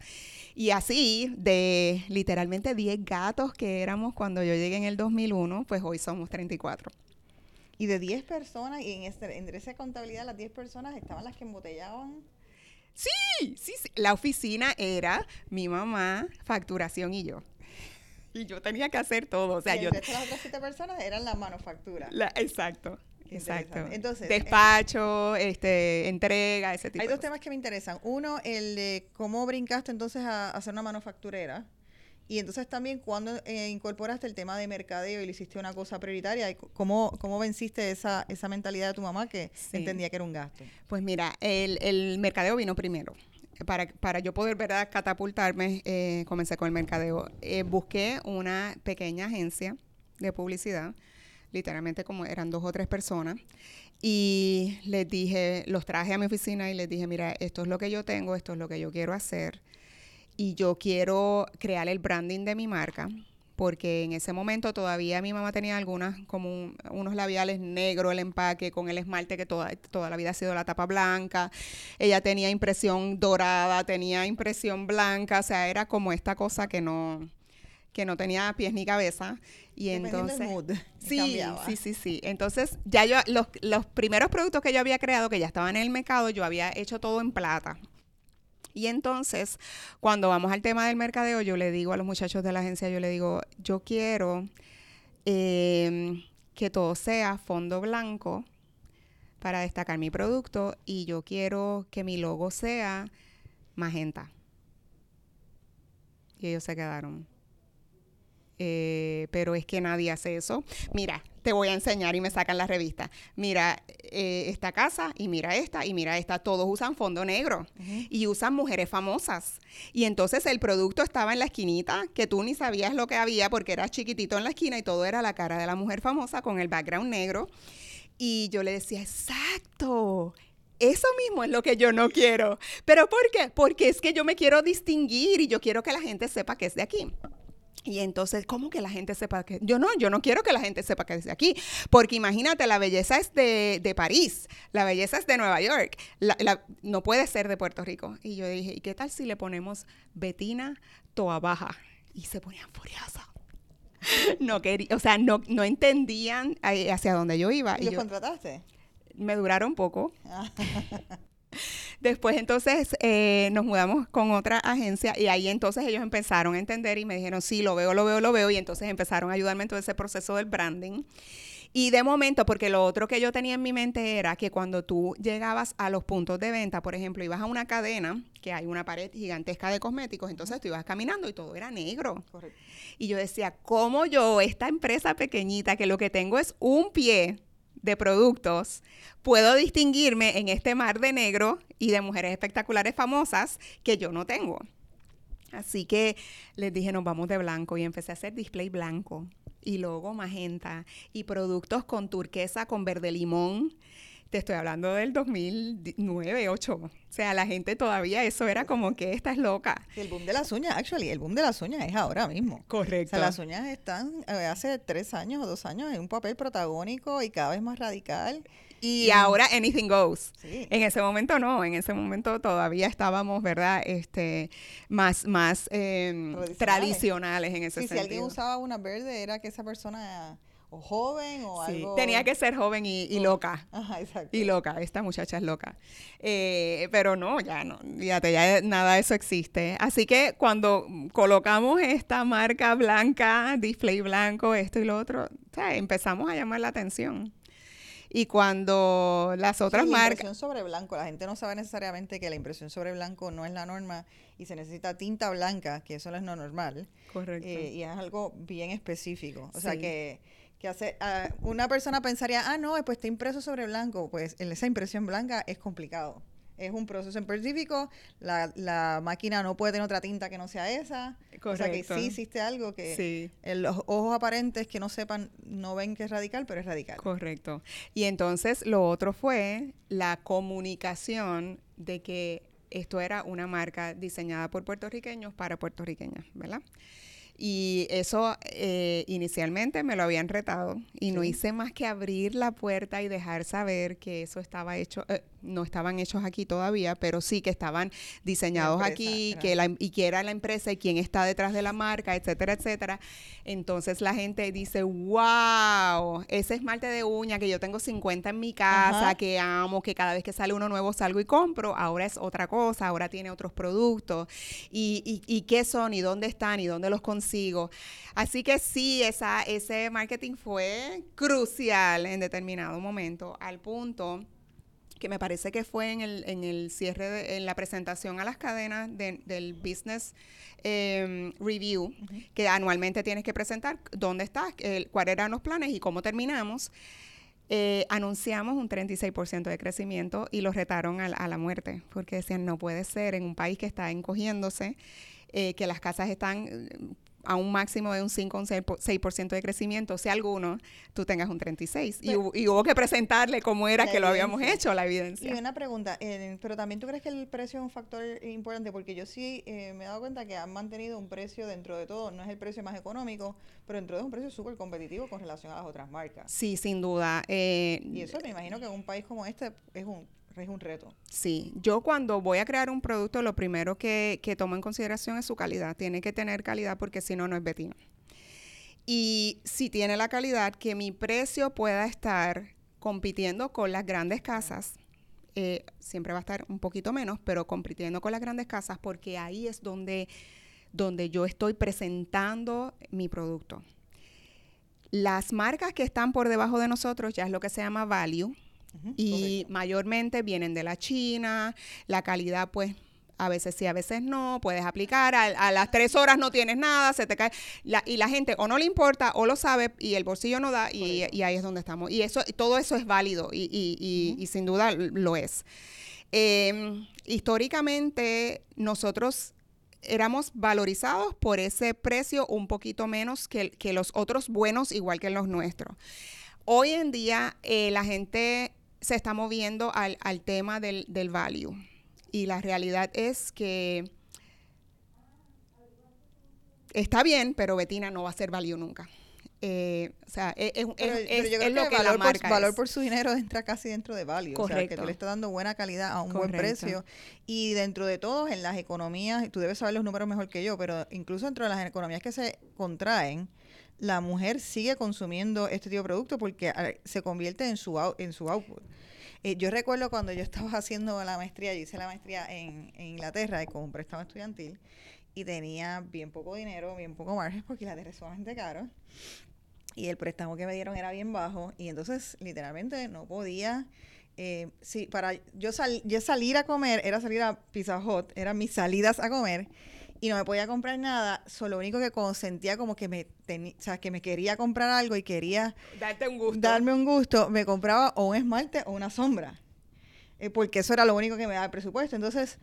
Y así, de literalmente 10 gatos que éramos cuando yo llegué en el 2001, pues hoy somos 34. Y de 10 personas, y en, este, en esa contabilidad, las 10 personas estaban las que embotellaban. Sí, sí, sí. La oficina era mi mamá, facturación y yo. Y yo tenía que hacer todo. O sea, y yo. las otras 7 personas eran la manufactura. exacto. Exacto. Entonces, despacho, este, entrega, ese tipo. Hay dos temas que me interesan. Uno, el de cómo brincaste entonces a, a ser una manufacturera. Y entonces también cuando eh, incorporaste el tema de mercadeo y le hiciste una cosa prioritaria, ¿cómo, cómo venciste esa, esa mentalidad de tu mamá que entendía que era un gasto? Pues mira, el, el mercadeo vino primero. Para, para, yo poder ¿verdad? catapultarme, eh, comencé con el mercadeo. Eh, busqué una pequeña agencia de publicidad, literalmente como eran dos o tres personas, y les dije, los traje a mi oficina y les dije, mira, esto es lo que yo tengo, esto es lo que yo quiero hacer y yo quiero crear el branding de mi marca porque en ese momento todavía mi mamá tenía algunas, como unos labiales negros, el empaque con el esmalte que toda, toda la vida ha sido la tapa blanca. Ella tenía impresión dorada, tenía impresión blanca, o sea, era como esta cosa que no, que no tenía pies ni cabeza. Y entonces. (laughs) sí, sí, sí, sí. Entonces, ya yo, los, los primeros productos que yo había creado, que ya estaban en el mercado, yo había hecho todo en plata. Y entonces, cuando vamos al tema del mercadeo, yo le digo a los muchachos de la agencia, yo le digo, yo quiero em, que todo sea fondo blanco para destacar mi producto y yo quiero que mi logo sea magenta. Y ellos se quedaron. Eh, pero es que nadie hace eso. Mira, te voy a enseñar y me sacan la revista. Mira eh, esta casa y mira esta y mira esta. Todos usan fondo negro y usan mujeres famosas. Y entonces el producto estaba en la esquinita, que tú ni sabías lo que había porque era chiquitito en la esquina y todo era la cara de la mujer famosa con el background negro. Y yo le decía, exacto, eso mismo es lo que yo no quiero. ¿Pero por qué? Porque es que yo me quiero distinguir y yo quiero que la gente sepa que es de aquí. Y entonces, ¿cómo que la gente sepa que.? Yo no, yo no quiero que la gente sepa que es de aquí. Porque imagínate, la belleza es de, de París, la belleza es de Nueva York, la, no puede ser de Puerto Rico. Y yo dije, ¿y qué tal si le ponemos Betina Toa Baja? Y se ponían furiosas. No quería, o sea, no, no entendían eh, hacia dónde yo iba. ¿Y, los contrataste? Me duraron poco. (laughs) Después entonces eh, nos mudamos con otra agencia y ahí entonces ellos empezaron a entender y me dijeron, sí, lo veo, lo veo, lo veo. Y entonces empezaron a ayudarme en todo ese proceso del branding. Y de momento, porque lo otro que yo tenía en mi mente era que cuando tú llegabas a los puntos de venta, por ejemplo, ibas a una cadena, que hay una pared gigantesca de cosméticos, entonces tú ibas caminando y todo era negro. Y yo decía, ¿cómo yo, esta empresa pequeñita, que lo que tengo es un pie, de productos, puedo distinguirme en este mar de negro y de mujeres espectaculares famosas que yo no tengo. Así que les dije, nos vamos de blanco y empecé a hacer display blanco y logo magenta y productos con turquesa, con verde limón te estoy hablando del 2009, 2008. O sea, la gente todavía, eso era como que esta es loca. El boom de las uñas, actually, el boom de las uñas es ahora mismo. Correcto. O sea, las uñas están eh, hace tres años o dos años en un papel protagónico y cada vez más radical. Y ahora anything goes. En ese momento no, en ese momento todavía estábamos, ¿verdad? Este, más, más em, tradicionales. en ese sentido. Si alguien usaba una verde era que esa persona o joven o sí, algo. Tenía que ser joven y, loca. Ajá, exacto. Y loca, esta muchacha es loca. Eh, pero no, ya no, fíjate, ya nada de eso existe. Así que cuando colocamos esta marca blanca, display blanco, esto y lo otro, empezamos a llamar la atención. Y cuando las otras Sí, la marcas... impresión sobre blanco, la gente no sabe necesariamente que la impresión sobre blanco no es la norma y se necesita tinta blanca, que eso no es lo normal. Correcto. eh, y es algo bien específico. O sea Sí. que, que hace, ah, una persona pensaría, ah, no, pues está impreso sobre blanco. Pues esa impresión blanca es complicado. Es un proceso específico, la, la máquina no puede tener otra tinta que no sea esa. O sea que Correcto. sí hiciste algo que Sí. en los ojos aparentes que no sepan, no ven que es radical, pero es radical. Correcto. Y entonces lo otro fue la comunicación de que esto era una marca diseñada por puertorriqueños para puertorriqueñas, ¿verdad? Y eso eh, inicialmente me lo habían retado y no hice más que abrir la puerta y dejar saber que eso estaba hecho, eh, no estaban hechos aquí todavía, pero sí que estaban diseñados empresa, aquí, que la, y que era la empresa y quién está detrás de la marca, etcétera, etcétera. Entonces la gente dice, wow, ese esmalte de uña que yo tengo 50 en mi casa, Ajá. que amo, que cada vez que sale uno nuevo salgo y compro, ahora es otra cosa, ahora tiene otros productos. ¿Y, y, y qué son? ¿Y dónde están? ¿Y dónde los consigo? Así que sí, esa, ese marketing fue crucial en determinado momento, al punto que me parece que fue en el, en el cierre, de- en la presentación a las cadenas de- del Business em, Review, que anualmente tienes que presentar dónde estás, cuáles eran los planes y cómo terminamos. eh, anunciamos un 36% de crecimiento y los retaron a, la- a la muerte, porque decían, no puede ser en un país que está encogiéndose, eh, que las casas están a un máximo de un 5 o un 6%, por- 6% de crecimiento, si alguno, tú tengas un 36%. Y, Pero- hubo, y hubo que presentarle cómo era que lo habíamos hecho, la Y evidencia. una pregunta, eh, pero también tú crees que el precio es un factor importante, porque yo sí eh, me he dado cuenta que han mantenido un precio dentro de todo, no es el precio más económico, pero dentro de es un precio súper competitivo con relación a las otras marcas. Sí, sin duda. eh, Y eso me imagino que en un país como este es un, es un reto. Sí, yo cuando voy a crear un producto, lo primero que, que tomo en consideración es su calidad. Tiene que tener calidad porque si no, no es Betina. Y si tiene la calidad, que mi precio pueda estar compitiendo con las grandes casas, eh, siempre va a estar un poquito menos, pero compitiendo con las grandes casas porque ahí es donde, donde yo estoy presentando mi producto. Las marcas que están por debajo de nosotros ya es lo que se llama value Y correcto. mayormente vienen de la China, la calidad pues a veces sí, a veces no, puedes aplicar, a, a las tres horas no tienes nada, se te cae, la- y la gente o no le importa o lo sabe y el bolsillo no da y, ahí es donde estamos. Y eso, todo eso es válido y, y- y- y sin duda lo es. Eh, históricamente nosotros éramos valorizados por ese precio un poquito menos que, que los otros buenos, igual que los nuestros. Hoy en día eh, la gente se está moviendo al, al tema del, del value. Y la realidad es que está bien, pero Betina no va a ser value nunca. Eh, o sea, es, es- Pero, es- pero yo es creo lo que, que la valor, por, valor por su dinero entra casi dentro de value. O sea, que tú Correcto. le estás dando buena calidad a un buen Correcto. precio. Y dentro de todos, en las economías, tú debes saber los números mejor que yo, pero incluso dentro de las economías que se contraen, la mujer sigue consumiendo este tipo de producto porque se convierte en su, out- en su output. Eh, yo recuerdo cuando yo estaba (laughs) haciendo la maestría, yo hice la maestría en, en Inglaterra con un préstamo estudiantil y tenía bien poco dinero, bien poco margen porque Inglaterra es sumamente caro y el préstamo que me dieron era bien bajo y entonces literalmente no podía eh, sí, para yo, sal, yo salir a comer era salir a Pizza Hut, eran mis salidas a comer y no me podía comprar nada, solo lo único que como sentía como que me teni- o sea, que me quería comprar algo y quería Darte un gusto. darme un gusto, me compraba o un esmalte o una sombra. Eh, porque eso era lo único que me daba el presupuesto. Entonces,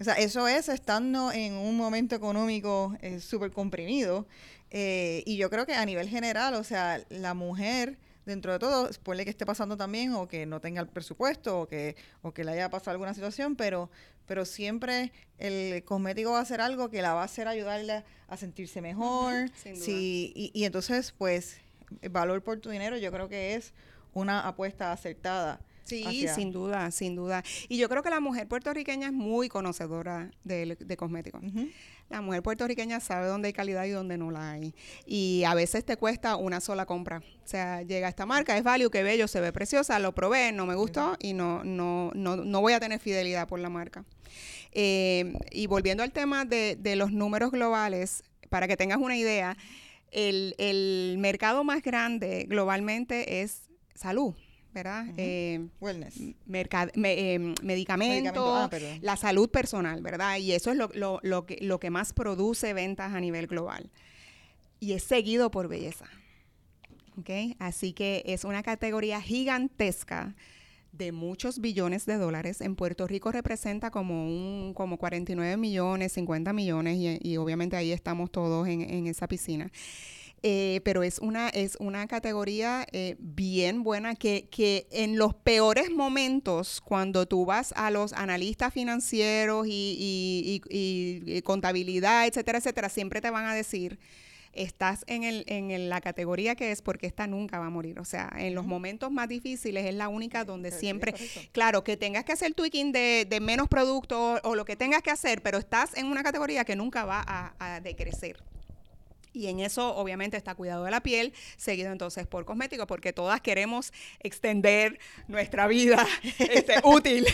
o sea, eso es estando en un momento económico eh, súper comprimido. Eh, y yo creo que a nivel general, o sea, la mujer, dentro de todo, puede que esté pasando también o que no tenga el presupuesto o que, o que le haya pasado alguna situación, pero, pero siempre el cosmético va a ser algo que la va a hacer ayudarle a sentirse mejor. sin duda. Sí, y, y entonces, pues, el valor por tu dinero yo creo que es una apuesta acertada. Sí, hacia- sin duda, sin duda. Y yo creo que la mujer puertorriqueña es muy conocedora de, de cosméticos. La mujer puertorriqueña sabe dónde hay calidad y dónde no la hay. Y a veces te cuesta una sola compra. O sea, llega esta marca, es value, qué bello, se ve preciosa, lo probé, no me gustó y no, no, no, no voy a tener fidelidad por la marca. Eh, y volviendo al tema de, de los números globales, para que tengas una idea, el, el mercado más grande globalmente es salud. ¿Verdad? Eh, Wellness. Eh, medicamento, ah, la salud personal, ¿verdad? Y eso es lo, lo, que, lo que más produce ventas a nivel global. Y es seguido por belleza. ¿Ok? Así que es una categoría gigantesca de muchos billones de dólares. En Puerto Rico representa como un como 49 millones, 50 millones y, obviamente ahí estamos todos en, esa piscina. Eh, pero es una, es una categoría eh, bien buena que, que, en los peores momentos, cuando tú vas a los analistas financieros y, y contabilidad, etcétera, etcétera, siempre te van a decir estás en, el, en la categoría que es porque esta nunca va a morir. O sea, en los momentos más difíciles es la única donde siempre, claro, que tengas que hacer tweaking de, de menos productos o lo que tengas que hacer, pero estás en una categoría que nunca va a, a decrecer. Y en eso obviamente está cuidado de la piel, seguido entonces por cosméticos, porque todas queremos extender nuestra vida (laughs) este, útil.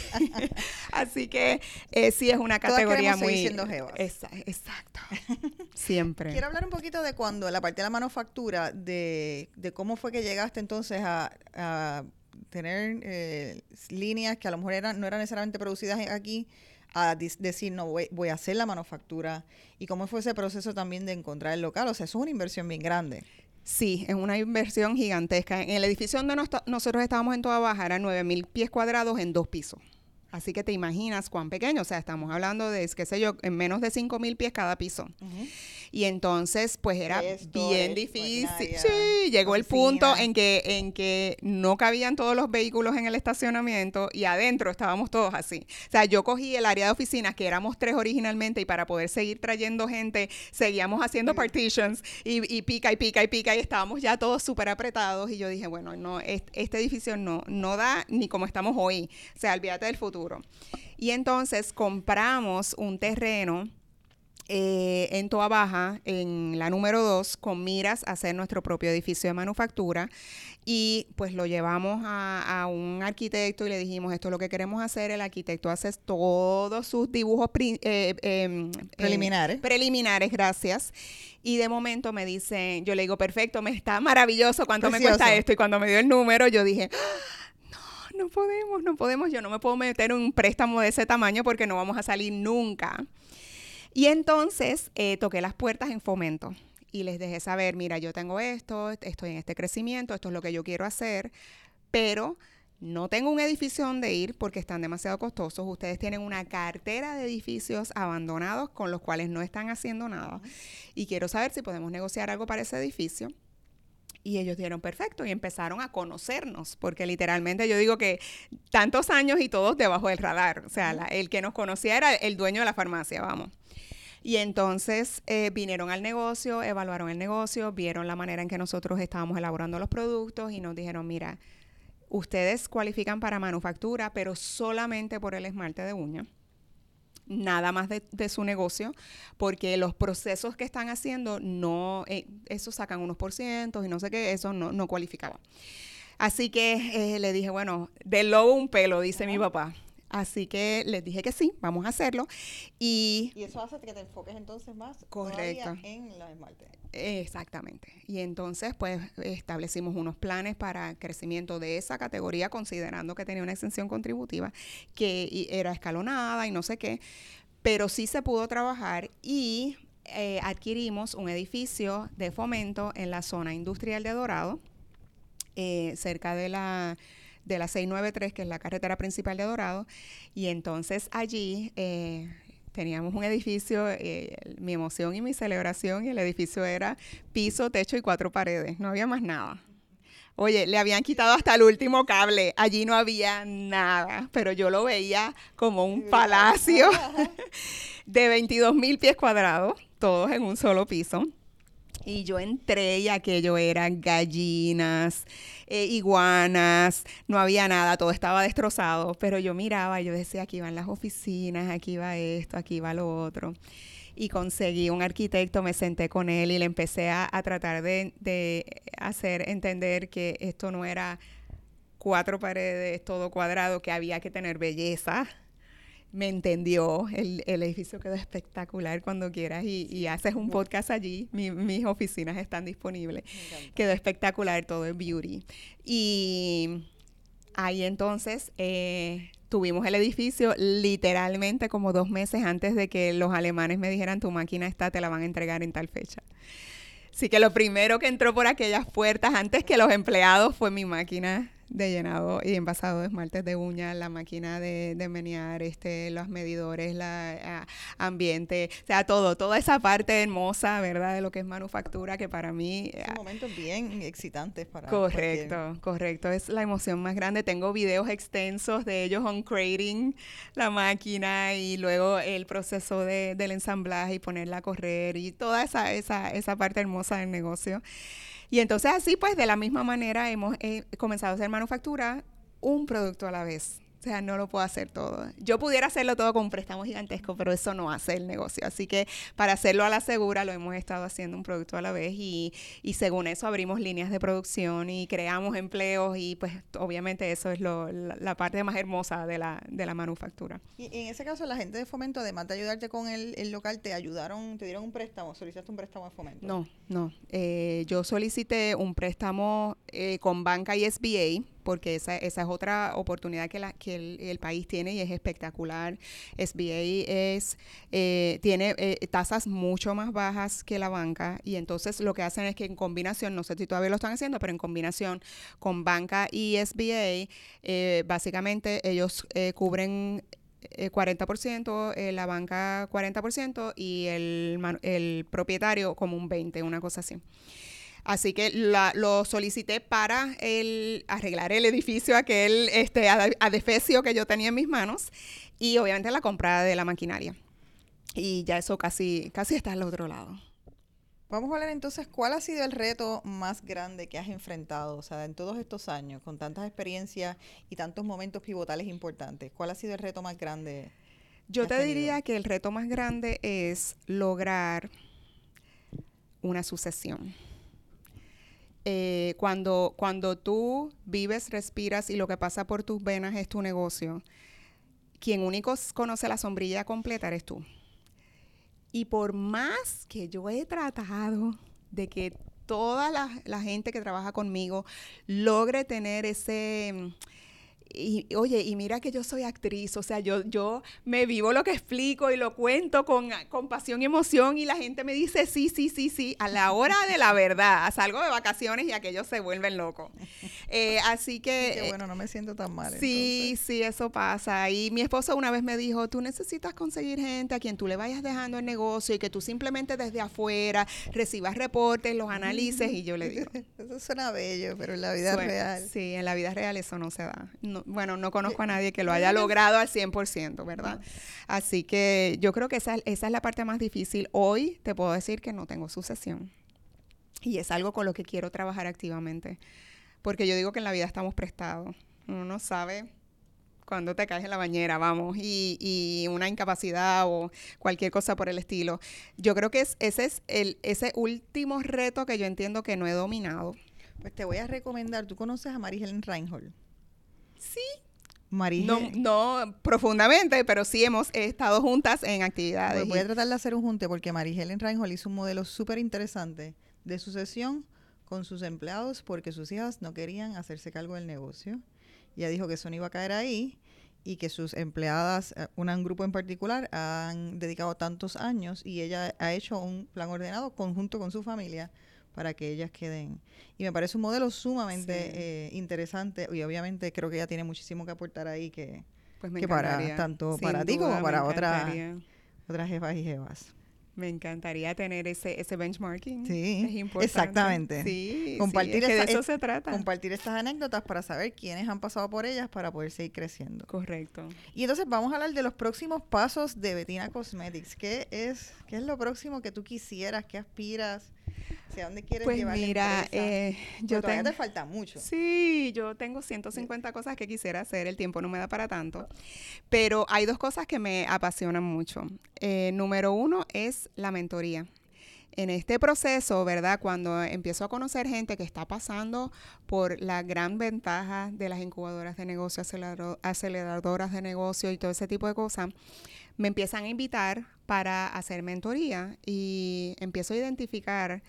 (laughs) Así que eh, sí es una categoría muy... Siendo exacto. (laughs) Siempre. Quiero hablar un poquito de cuando, la parte de la manufactura, de, de cómo fue que llegaste entonces a, tener eh, líneas que a lo mejor eran, no eran necesariamente producidas aquí, a decir, no, voy, a hacer la manufactura. ¿Y cómo fue ese proceso también de encontrar el local? O sea, eso es una inversión bien grande. Sí, es una inversión gigantesca. En el edificio donde nosotros estábamos en toda baja era 9.000 pies cuadrados en dos pisos. Así que te imaginas cuán pequeño, o sea, estamos hablando de, qué sé yo, en menos de 5.000 pies cada piso. Y entonces, pues era bien difícil. Sí, llegó el punto en que, en que no cabían todos los vehículos en el estacionamiento y adentro estábamos todos así. O sea, yo cogí el área de oficinas, que éramos tres originalmente, y para poder seguir trayendo gente, seguíamos haciendo partitions y, pica y pica y pica y estábamos ya todos súper apretados. Y yo dije, bueno, no, este, edificio no, no da ni como estamos hoy. O sea, olvídate del futuro. Y entonces compramos un terreno eh, en Toa Baja, en la número 2, con miras a hacer nuestro propio edificio de manufactura. Y pues lo llevamos a, un arquitecto y le dijimos, esto es lo que queremos hacer. El arquitecto hace todos sus dibujos eh, em, preliminares. preliminares, gracias. Y de momento me dice, yo le digo, perfecto, me está maravilloso, ¿cuánto me cuesta esto? Y cuando me dio el número, yo dije, ¡Ah! no, no podemos, no podemos, yo no me puedo meter en un préstamo de ese tamaño porque no vamos a salir nunca. Y entonces eh, toqué las puertas en fomento y les dejé saber, mira, yo tengo esto, estoy en este crecimiento, esto es lo que yo quiero hacer, pero no tengo un edificio donde ir porque están demasiado costosos. Ustedes tienen una cartera de edificios abandonados con los cuales no están haciendo nada. Y quiero saber si podemos negociar algo para ese edificio. Y ellos dieron perfecto y empezaron a conocernos, porque literalmente yo digo que tantos años y todos debajo del radar. O sea, el que nos conocía era el dueño de la farmacia, vamos. Y entonces eh, vinieron al negocio, evaluaron el negocio, vieron la manera en que nosotros estábamos elaborando los productos y nos dijeron, mira, ustedes cualifican para manufactura, pero solamente por el esmalte de uña nada más de, su negocio, porque los procesos que están haciendo no, eh, eso sacan unos por cientos y no sé qué, eso no, no cualificaba. Así que eh, le dije, bueno, de lobo un pelo, dice mi papá. Así que les dije que sí, vamos a hacerlo. Y, y eso hace que te enfoques entonces más correcto. en la esmalte. Exactamente. Y entonces, pues, establecimos unos planes para crecimiento de esa categoría, considerando que tenía una exención contributiva, que era escalonada y no sé qué, pero sí se pudo trabajar y eh, adquirimos un edificio de fomento en la zona industrial de Dorado, eh, cerca de la de la 693, que es la carretera principal de Dorado, y entonces allí eh, teníamos un edificio, eh, mi emoción y mi celebración, y el edificio era piso, techo y cuatro paredes, no había más nada. Oye, le habían quitado hasta el último cable, allí no había nada, pero yo lo veía como un palacio (laughs) de 22 mil pies cuadrados, todos en un solo piso. Y yo entré y aquello eran gallinas, eh, iguanas, no había nada, todo estaba destrozado, pero yo miraba y yo decía, aquí van las oficinas, aquí va esto, aquí va lo otro. Y conseguí un arquitecto, me senté con él y le empecé a, tratar de, de hacer entender que esto no era cuatro paredes, todo cuadrado, que había que tener belleza, me entendió, el, edificio quedó espectacular cuando quieras y, haces un podcast allí, mis oficinas están disponibles. Quedó espectacular todo el beauty. Y Ahí entonces eh, tuvimos el edificio literalmente como dos meses antes de que los alemanes me dijeran tu máquina está, te la van a entregar en tal fecha. Así que lo primero que entró por aquellas puertas antes que los empleados fue mi máquina de llenado y envasado de esmaltes de uñas, la máquina de, de menear, este, los medidores, la ambiente, o sea, todo, toda esa parte hermosa, ¿verdad? De lo que es manufactura, que para mí... Son momentos bien excitantes para Correcto, correcto, es la emoción más grande. Tengo videos extensos de ellos on crating la máquina y luego el proceso de, del ensamblaje y ponerla a correr y toda esa, esa, esa parte hermosa del negocio. Y entonces así pues de la misma manera hemos eh, comenzado a hacer manufactura un producto a la vez. O sea, no lo puedo hacer todo. Yo pudiera hacerlo todo con un préstamo gigantesco, pero eso no hace el negocio. Así que para hacerlo a la segura lo hemos estado haciendo un producto a la vez y, y según eso abrimos líneas de producción y creamos empleos y pues obviamente eso es lo, la, parte más hermosa de la, de la manufactura. Y, en ese caso la gente de Fomento, además de ayudarte con el, el local, te ayudaron, te dieron un préstamo, solicitaste un préstamo de Fomento. No, no. Eh, yo solicité un préstamo eh, con banca y SBA porque esa, esa es otra oportunidad que, la, que el, país tiene y es espectacular. SBA es, eh, tiene eh, tasas mucho más bajas que la banca y entonces lo que hacen es que en combinación, no sé si todavía lo están haciendo, pero en combinación con banca y SBA, eh, básicamente ellos cubren 40%, la banca 40% y el, el propietario como un 20%, una cosa así. Así que lo solicité para el, arreglar el edificio aquel este, adefesio que yo tenía en mis manos y obviamente la compra de la maquinaria. Y ya eso casi, casi está al otro lado. Vamos a hablar entonces, ¿cuál ha sido el reto más grande que has enfrentado? O sea, en todos estos años, con tantas experiencias y tantos momentos pivotales importantes, ¿cuál ha sido el reto más grande? Yo te diría que el reto más grande es lograr una sucesión eh, cuando, cuando tú vives, respiras y lo que pasa por tus venas es tu negocio, quien único conoce la sombrilla completa eres tú. Y por más que yo he tratado de que toda la, la gente que trabaja conmigo logre tener ese y oye, y mira que yo soy actriz, o sea, yo, yo me vivo lo que explico y lo cuento con, con pasión y emoción y la gente me dice sí, sí, sí, sí, a la hora de la verdad, salgo de vacaciones y aquellos se vuelven locos. (laughs) Eh, así que... Qué bueno, no me siento tan mal. Sí, sí, eso pasa. Y mi esposo una vez me dijo, tú necesitas conseguir gente a quien tú le vayas dejando el negocio y que tú simplemente desde afuera recibas reportes, los analices y yo le digo... (laughs) eso suena bello, pero en la vida real... Sí, en la vida real eso no se da. No, bueno, no conozco a nadie que lo haya logrado al 100%, ¿verdad? Así que yo creo que esa, esa es la parte más difícil. Hoy te puedo decir que no tengo sucesión. Y es algo con lo que quiero trabajar activamente. Porque yo digo que en la vida estamos prestados. Uno no sabe cuando te caes en la bañera, vamos, y, y, una incapacidad o cualquier cosa por el estilo. Yo creo que es, ese es el, ese último reto que yo entiendo que no he dominado. Pues te voy a recomendar, ¿tú conoces a Helen Reinhold? Sí. No, no profundamente, pero sí hemos estado juntas en actividades. Pues voy a tratar de hacer un junte porque María Helen Reinhold hizo un modelo súper interesante de sucesión con sus empleados porque sus hijas no querían hacerse cargo del negocio. Ella dijo que eso no iba a caer ahí y que sus empleadas, eh, un grupo en particular, han dedicado tantos años y ella ha hecho un plan ordenado conjunto con su familia para que ellas queden. Y me parece un modelo sumamente eh, interesante y obviamente creo que ella tiene muchísimo que aportar ahí que, pues que para tanto para ti como para otras otras jefas y jefas. Me encantaría tener ese, ese benchmarking. Sí, es importante. Exactamente. Sí, compartir de eso se trata. Compartir estas anécdotas para saber quiénes han pasado por ellas para poder seguir creciendo. Correcto. Y entonces vamos a hablar de los próximos pasos de Betina Cosmetics. ¿Qué es, qué es lo próximo que tú quisieras, qué aspiras? ¿Hacia dónde quieres pues mira, eh, yo todavía te falta mucho. Sí, yo tengo 150 cosas que quisiera hacer, el tiempo no me da para tanto, pero hay dos cosas que me apasionan mucho. Eh, número uno es la mentoría. En este proceso, ¿verdad? Cuando empiezo a conocer gente que está pasando por la gran ventaja de las incubadoras de negocio, aceleradoras de negocio y todo ese tipo de cosas, me empiezan a invitar para hacer mentoría y empiezo a identificar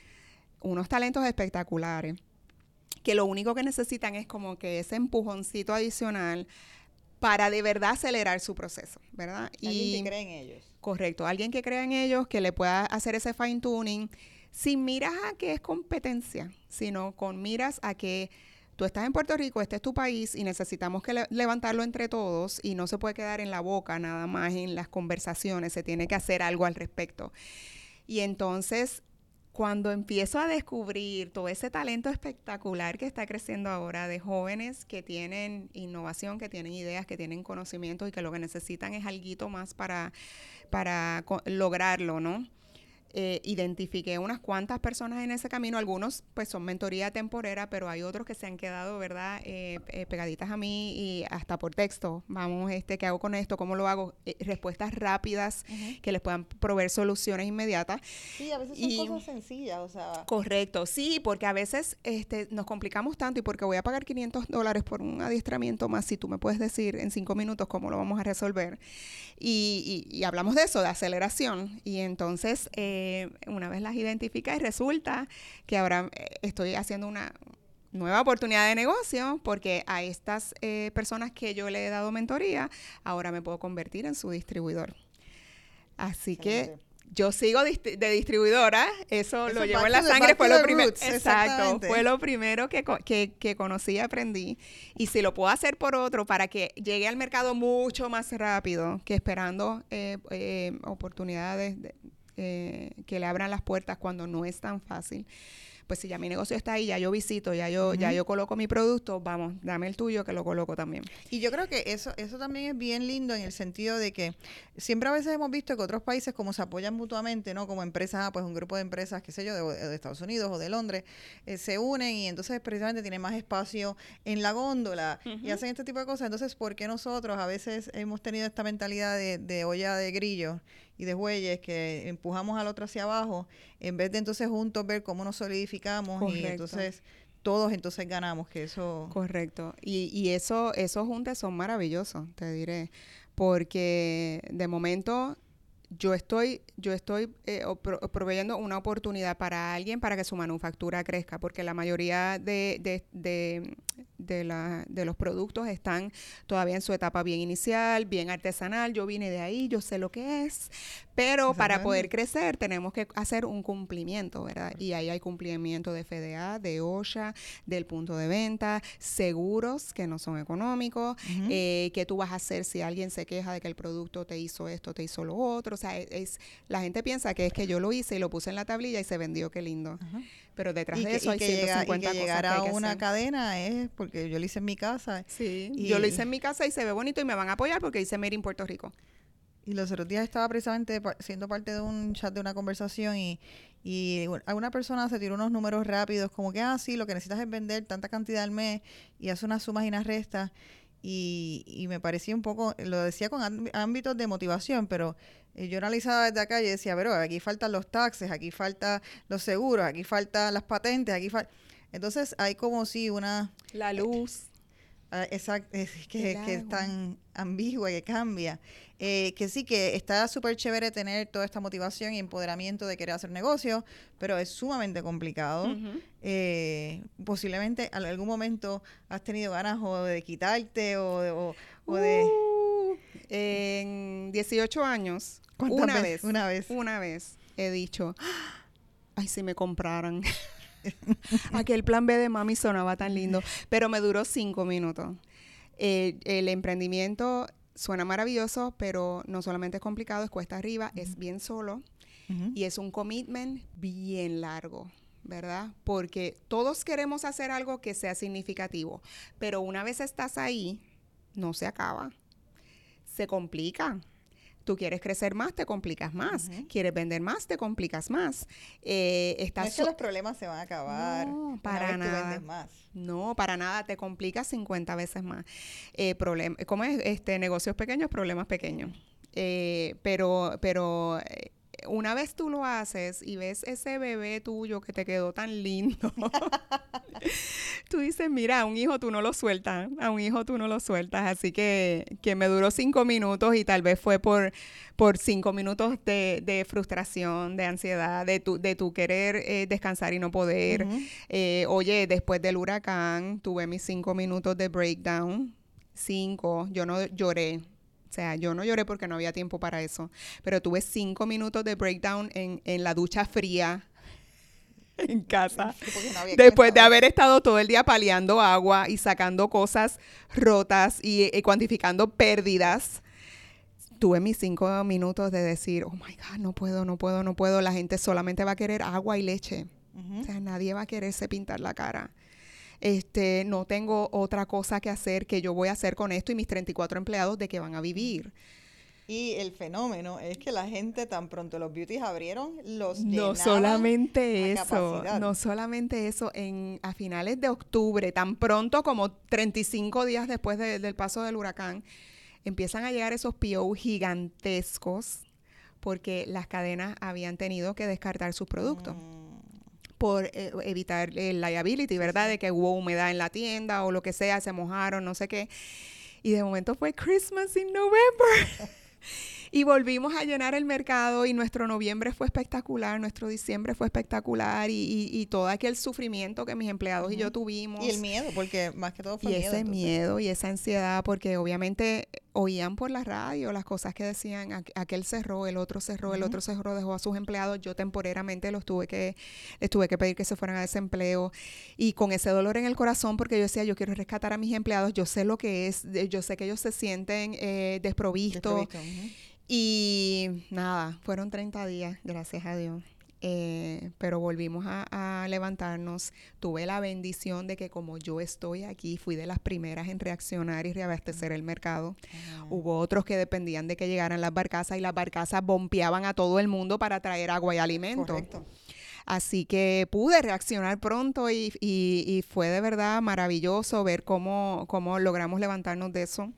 unos talentos espectaculares que lo único que necesitan es como que ese empujoncito adicional para de verdad acelerar su proceso, ¿verdad? Alguien que cree en ellos. Correcto, alguien que crea en ellos, que le pueda hacer ese fine tuning, sin miras a que es competencia, sino con miras a que tú estás en Puerto Rico, este es tu país y necesitamos que levantarlo entre todos y no se puede quedar en la boca nada más en las conversaciones, se tiene que hacer algo al respecto. Y entonces cuando empiezo a descubrir todo ese talento espectacular que está creciendo ahora de jóvenes que tienen innovación, que tienen ideas, que tienen conocimiento y que lo que necesitan es algo más para, para lograrlo, ¿no? Eh, identifiqué unas cuantas personas en ese camino, algunos pues son mentoría temporera, pero hay otros que se han quedado, ¿verdad?, eh, eh, pegaditas a mí y hasta por texto, vamos, este, ¿qué hago con esto? ¿Cómo lo hago? Eh, respuestas rápidas que les puedan proveer soluciones inmediatas. Sí, a veces son cosas sencillas, o sea. Correcto, sí, porque a veces este, nos complicamos tanto y porque voy a pagar 500 dólares por un adiestramiento más, si tú me puedes decir en cinco minutos cómo lo vamos a resolver. Y, y, y hablamos de eso, de aceleración, y entonces... Eh, eh, una vez las identifica y resulta que ahora eh, estoy haciendo una nueva oportunidad de negocio porque a estas eh, personas que yo le he dado mentoría, ahora me puedo convertir en su distribuidor. Así que yo sigo de distribuidora, eso, lo llevo en la sangre, fue lo primero. Exacto, fue lo primero que, que, conocí y aprendí. Y si lo puedo hacer por otro para que llegue al mercado mucho más rápido que esperando oportunidades de, eh, que le abran las puertas cuando no es tan fácil. Pues si ya mi negocio está ahí, ya yo visito, ya yo, ya yo coloco mi producto, vamos, dame el tuyo que lo coloco también. Y yo creo que eso, eso también es bien lindo en el sentido de que siempre a veces hemos visto que otros países como se apoyan mutuamente, ¿no? Como empresas, ah, pues un grupo de empresas, qué sé yo, de, Estados Unidos o de Londres, eh, se unen y entonces precisamente tienen más espacio en la góndola y hacen este tipo de cosas. Entonces, ¿por qué nosotros a veces hemos tenido esta mentalidad de, de olla de grillo? Y de bueyes que empujamos al otro hacia abajo, en vez de entonces juntos ver cómo nos solidificamos y entonces todos entonces ganamos, que eso... Correcto. Y, y eso, esos juntes son maravillosos, te diré, porque de momento yo estoy, yo estoy eh, proveyendo una oportunidad para alguien para que su manufactura crezca, porque la mayoría de, de, de, la, de los productos están todavía en su etapa bien inicial, bien artesanal. Yo vine de ahí, yo sé lo que es, pero para poder crecer tenemos que hacer un cumplimiento, ¿verdad? Y ahí hay cumplimiento de FDA, de OSHA, del punto de venta, seguros que no son económicos, eh, que tú vas a hacer si alguien se queja de que el producto te hizo esto, te hizo lo otro. O sea, e, es, la gente piensa que es que yo lo hice y lo puse en la tablilla y se vendió, qué lindo. Pero detrás de eso hay que 150 y que llegar a una cadena es porque yo lo hice en mi casa. Sí, yo lo hice en mi casa y se ve bonito y me van a apoyar porque dice Made in Puerto Rico. Y los otros días estaba precisamente siendo parte de un chat de una conversación y, y alguna persona se tiró unos números rápidos como que, ah, sí, lo que necesitas es vender tanta cantidad al mes y hace unas sumas y unas restas. Y, y me parecía un poco, lo decía con ámbitos de motivación, pero eh, yo analizaba desde acá y decía, pero aquí faltan los taxes, aquí faltan los seguros, aquí faltan las patentes, aquí falta... Entonces hay como si una... La luz. Ah, exacto, es que, es tan ambigua que cambia. Eh, que sí, que está súper chévere tener toda esta motivación y empoderamiento de querer hacer negocio, pero es sumamente complicado. Eh, posiblemente en algún momento has tenido ganas o de quitarte o, de... Uh, en 18 años, una vez, una vez, una vez he dicho, ay, si me compraran. (laughs) (laughs) Aquel plan B de mami sonaba tan lindo, pero me duró cinco minutos. Eh, el emprendimiento suena maravilloso, pero no solamente es complicado, es cuesta arriba, es bien solo y es un commitment bien largo. ¿verdad? Porque todos queremos hacer algo que sea significativo, pero una vez estás ahí, no se acaba, se complica Tú quieres crecer más, te complicas más. Quieres vender más, te complicas más. Eh, estás no es que los problemas se van a acabar. No, para nada. más. No, para nada. Te complicas 50 veces más. Eh, ¿Cómo es? Este, negocios pequeños, problemas pequeños. Eh, pero, pero una vez tú lo haces y ves ese bebé tuyo que te quedó tan lindo, (laughs) tú dices, mira, a un hijo tú no lo sueltas, a un hijo tú no lo sueltas. Así que, que me duró cinco minutos y tal vez fue por, por cinco minutos de, frustración, de ansiedad, de tu, de tu querer eh, descansar y no poder. Eh, oye, después del huracán tuve mis cinco minutos de breakdown. Cinco, yo no lloré, o sea, yo no lloré porque no había tiempo para eso, pero tuve cinco minutos de breakdown en, en la ducha fría (laughs) en casa. después de haber estado todo el día paliando agua y sacando cosas rotas y, y cuantificando pérdidas tuve mis cinco minutos de decir, oh my God, no puedo, no puedo, no puedo. La gente solamente va a querer agua y leche. O sea, nadie va a quererse pintar la cara. Este, no tengo otra cosa que hacer que yo voy a hacer con esto y mis 34 empleados de que van a vivir. Y el fenómeno es que la gente tan pronto los beauties abrieron los no solamente eso no solamente eso en a finales de octubre tan pronto como 35 días después del paso del huracán empiezan a llegar esos PO gigantescos porque las cadenas habían tenido que descartar sus productos. Mm. Por eh, evitar el liability, ¿verdad? De que hubo humedad en la tienda o lo que sea, se mojaron, no sé qué. Y de momento fue Christmas in November. (laughs) Y volvimos a llenar el mercado y nuestro noviembre fue espectacular, nuestro diciembre fue espectacular y, todo aquel sufrimiento que mis empleados y yo tuvimos. Y el miedo, porque más que todo fue y ese miedo y esa ansiedad, porque obviamente oían por la radio las cosas que decían, aquel cerró, el otro cerró, el otro cerró, dejó a sus empleados, yo temporariamente los tuve que, les tuve que pedir que se fueran a desempleo y con ese dolor en el corazón porque yo decía, yo quiero rescatar a mis empleados, yo sé lo que es, yo sé que ellos se sienten eh, desprovistos. Y nada, fueron 30 días, gracias a Dios. Eh, pero volvimos a, levantarnos. Tuve la bendición de que como yo estoy aquí, fui de las primeras en reaccionar y reabastecer el mercado. Hubo otros que dependían de que llegaran las barcazas y las barcazas bompeaban a todo el mundo para traer agua y alimento. Así que pude reaccionar pronto y, y, fue de verdad maravilloso ver cómo, cómo logramos levantarnos de eso.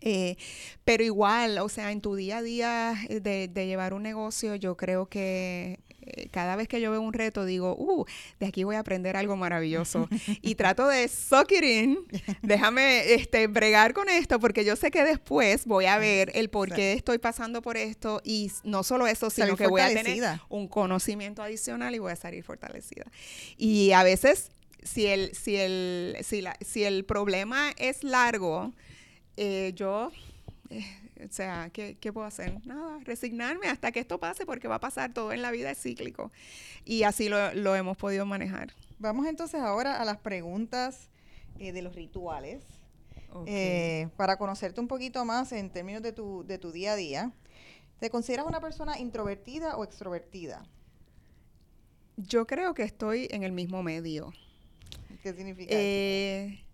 Eh, pero igual, o sea, en tu día a día eh, de, llevar un negocio, yo creo que cada vez que yo veo un reto, digo, uh, de aquí voy a aprender algo maravilloso. (laughs) y trato de suck it in, déjame este, bregar con esto, porque yo sé que después voy a ver el por qué estoy pasando por esto. Y no solo eso, sino que voy a tener un conocimiento adicional y voy a salir fortalecida. Y a veces, si el, si el, si la, si el problema es largo, eh, yo, eh, o sea, ¿qué, puedo hacer? Nada, resignarme hasta que esto pase porque va a pasar, todo en la vida es cíclico. Y así lo, hemos podido manejar. Vamos entonces ahora a las preguntas eh, de los rituales. para conocerte un poquito más en términos de tu, de tu día a día, ¿te consideras una persona introvertida o extrovertida? Yo creo que estoy en el mismo medio. ¿Qué significa eso?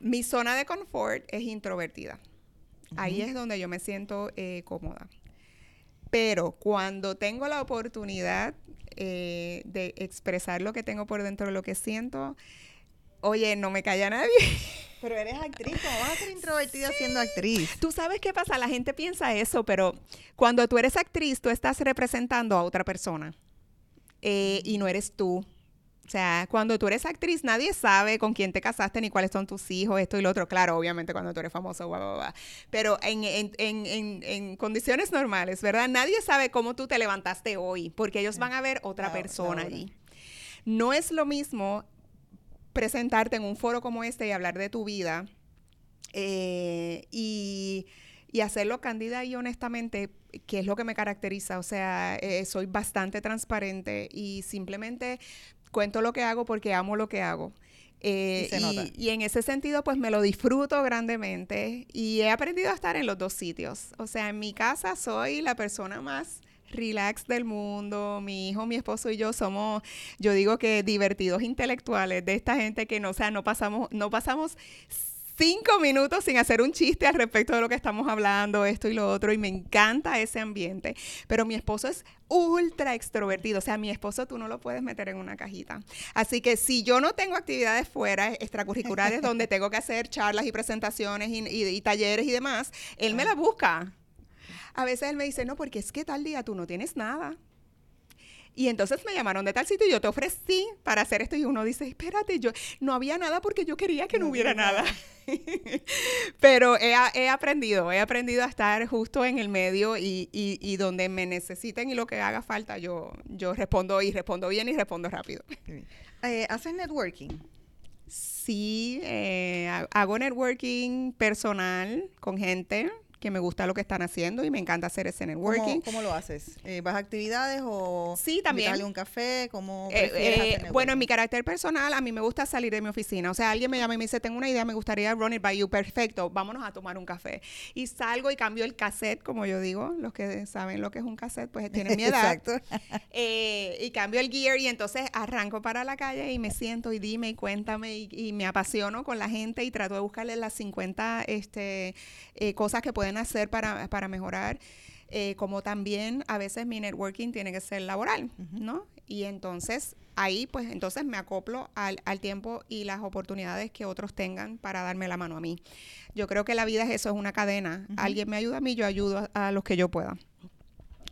Mi zona de confort es introvertida. Ahí es donde yo me siento eh, cómoda. Pero cuando tengo la oportunidad eh, de expresar lo que tengo por dentro de lo que siento, oye, no me calla nadie. (laughs) Pero eres actriz, ¿cómo vas a ser introvertida siendo actriz? Tú sabes qué pasa, la gente piensa eso, pero cuando tú eres actriz, tú estás representando a otra persona eh, y no eres tú. O sea, cuando tú eres actriz, nadie sabe con quién te casaste ni cuáles son tus hijos, esto y lo otro. Claro, obviamente cuando tú eres famoso, bla, bla, bla. Pero en, en, en, en, condiciones normales, ¿verdad? Nadie sabe cómo tú te levantaste hoy, porque ellos van a ver otra persona allí. No es lo mismo presentarte en un foro como este y hablar de tu vida eh, y, y hacerlo cándida y honestamente que es lo que me caracteriza. O sea, eh, soy bastante transparente y simplemente cuento lo que hago porque amo lo que hago. Eh, y, en ese sentido, pues me lo disfruto grandemente y he aprendido a estar en los dos sitios. O sea, en mi casa soy la persona más relax del mundo. Mi hijo, mi esposo y yo somos, yo digo que divertidos intelectuales de esta gente que no, o sea, no pasamos, no pasamos cinco minutos sin hacer un chiste al respecto de lo que estamos hablando, esto y lo otro, y me encanta ese ambiente. Pero mi esposo es ultra extrovertido, o sea, mi esposo tú no lo puedes meter en una cajita. Así que si yo no tengo actividades fuera, extracurriculares, donde tengo que hacer charlas y presentaciones y, talleres y demás, él me las busca. a veces él me dice, no, porque es que tal día tú no tienes nada. Y entonces me llamaron de tal sitio y yo te ofrecí para hacer esto. Y uno dice, espérate, yo no había nada porque yo quería que no, hubiera nada. (laughs) Pero he, aprendido, he aprendido a estar justo en el medio y, y, donde me necesiten y lo que haga falta, yo, yo respondo y respondo bien y respondo rápido. Eh, ¿Haces networking? Sí, eh, hago networking personal con gente que me gusta lo que están haciendo y me encanta hacer ese networking. ¿Cómo, lo haces? Eh, ¿Vas a actividades o sí, también. un café? ¿Cómo eh, eh, bueno, en mi carácter personal, a mí me gusta salir de mi oficina. O sea, alguien me llama y me dice, tengo una idea, me gustaría run it by you. Perfecto, vámonos a tomar un café. Y salgo y cambio el cassette, como yo digo. Los que saben lo que es un cassette, pues tienen mi (laughs) edad. Exacto. (laughs) y cambio el gear y entonces arranco para la calle y me siento y dime y cuéntame y, me apasiono con la gente y trato de buscarle las 50 este, cosas que pueden hacer para, para mejorar. Eh, como también a veces mi networking tiene que ser laboral, ¿no? Y entonces ahí pues entonces me acoplo al, al, tiempo y las oportunidades que otros tengan para darme la mano a mí. Yo creo que la vida es eso, es una cadena. Alguien me ayuda a mí, yo ayudo a los que yo pueda.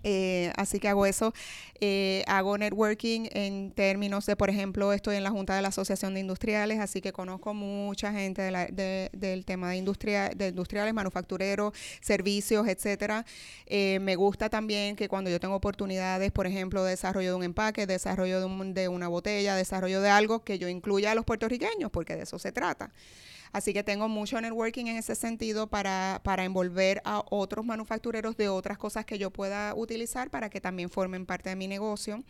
Eh, así que hago eso. Eh, hago networking en términos de, por ejemplo, estoy en la Junta de la Asociación de Industriales, así que conozco mucha gente del tema de, industria, de industriales, manufactureros, servicios, etcétera. Eh, me gusta también que cuando yo tengo oportunidades, por ejemplo, de desarrollo de un empaque, desarrollo de, de una botella, desarrollo de algo, que yo incluya a los puertorriqueños, porque de eso se trata. Así que tengo mucho networking en ese sentido para, para envolver a otros manufactureros de otras cosas que yo pueda utilizar para que también formen parte de mi negocio.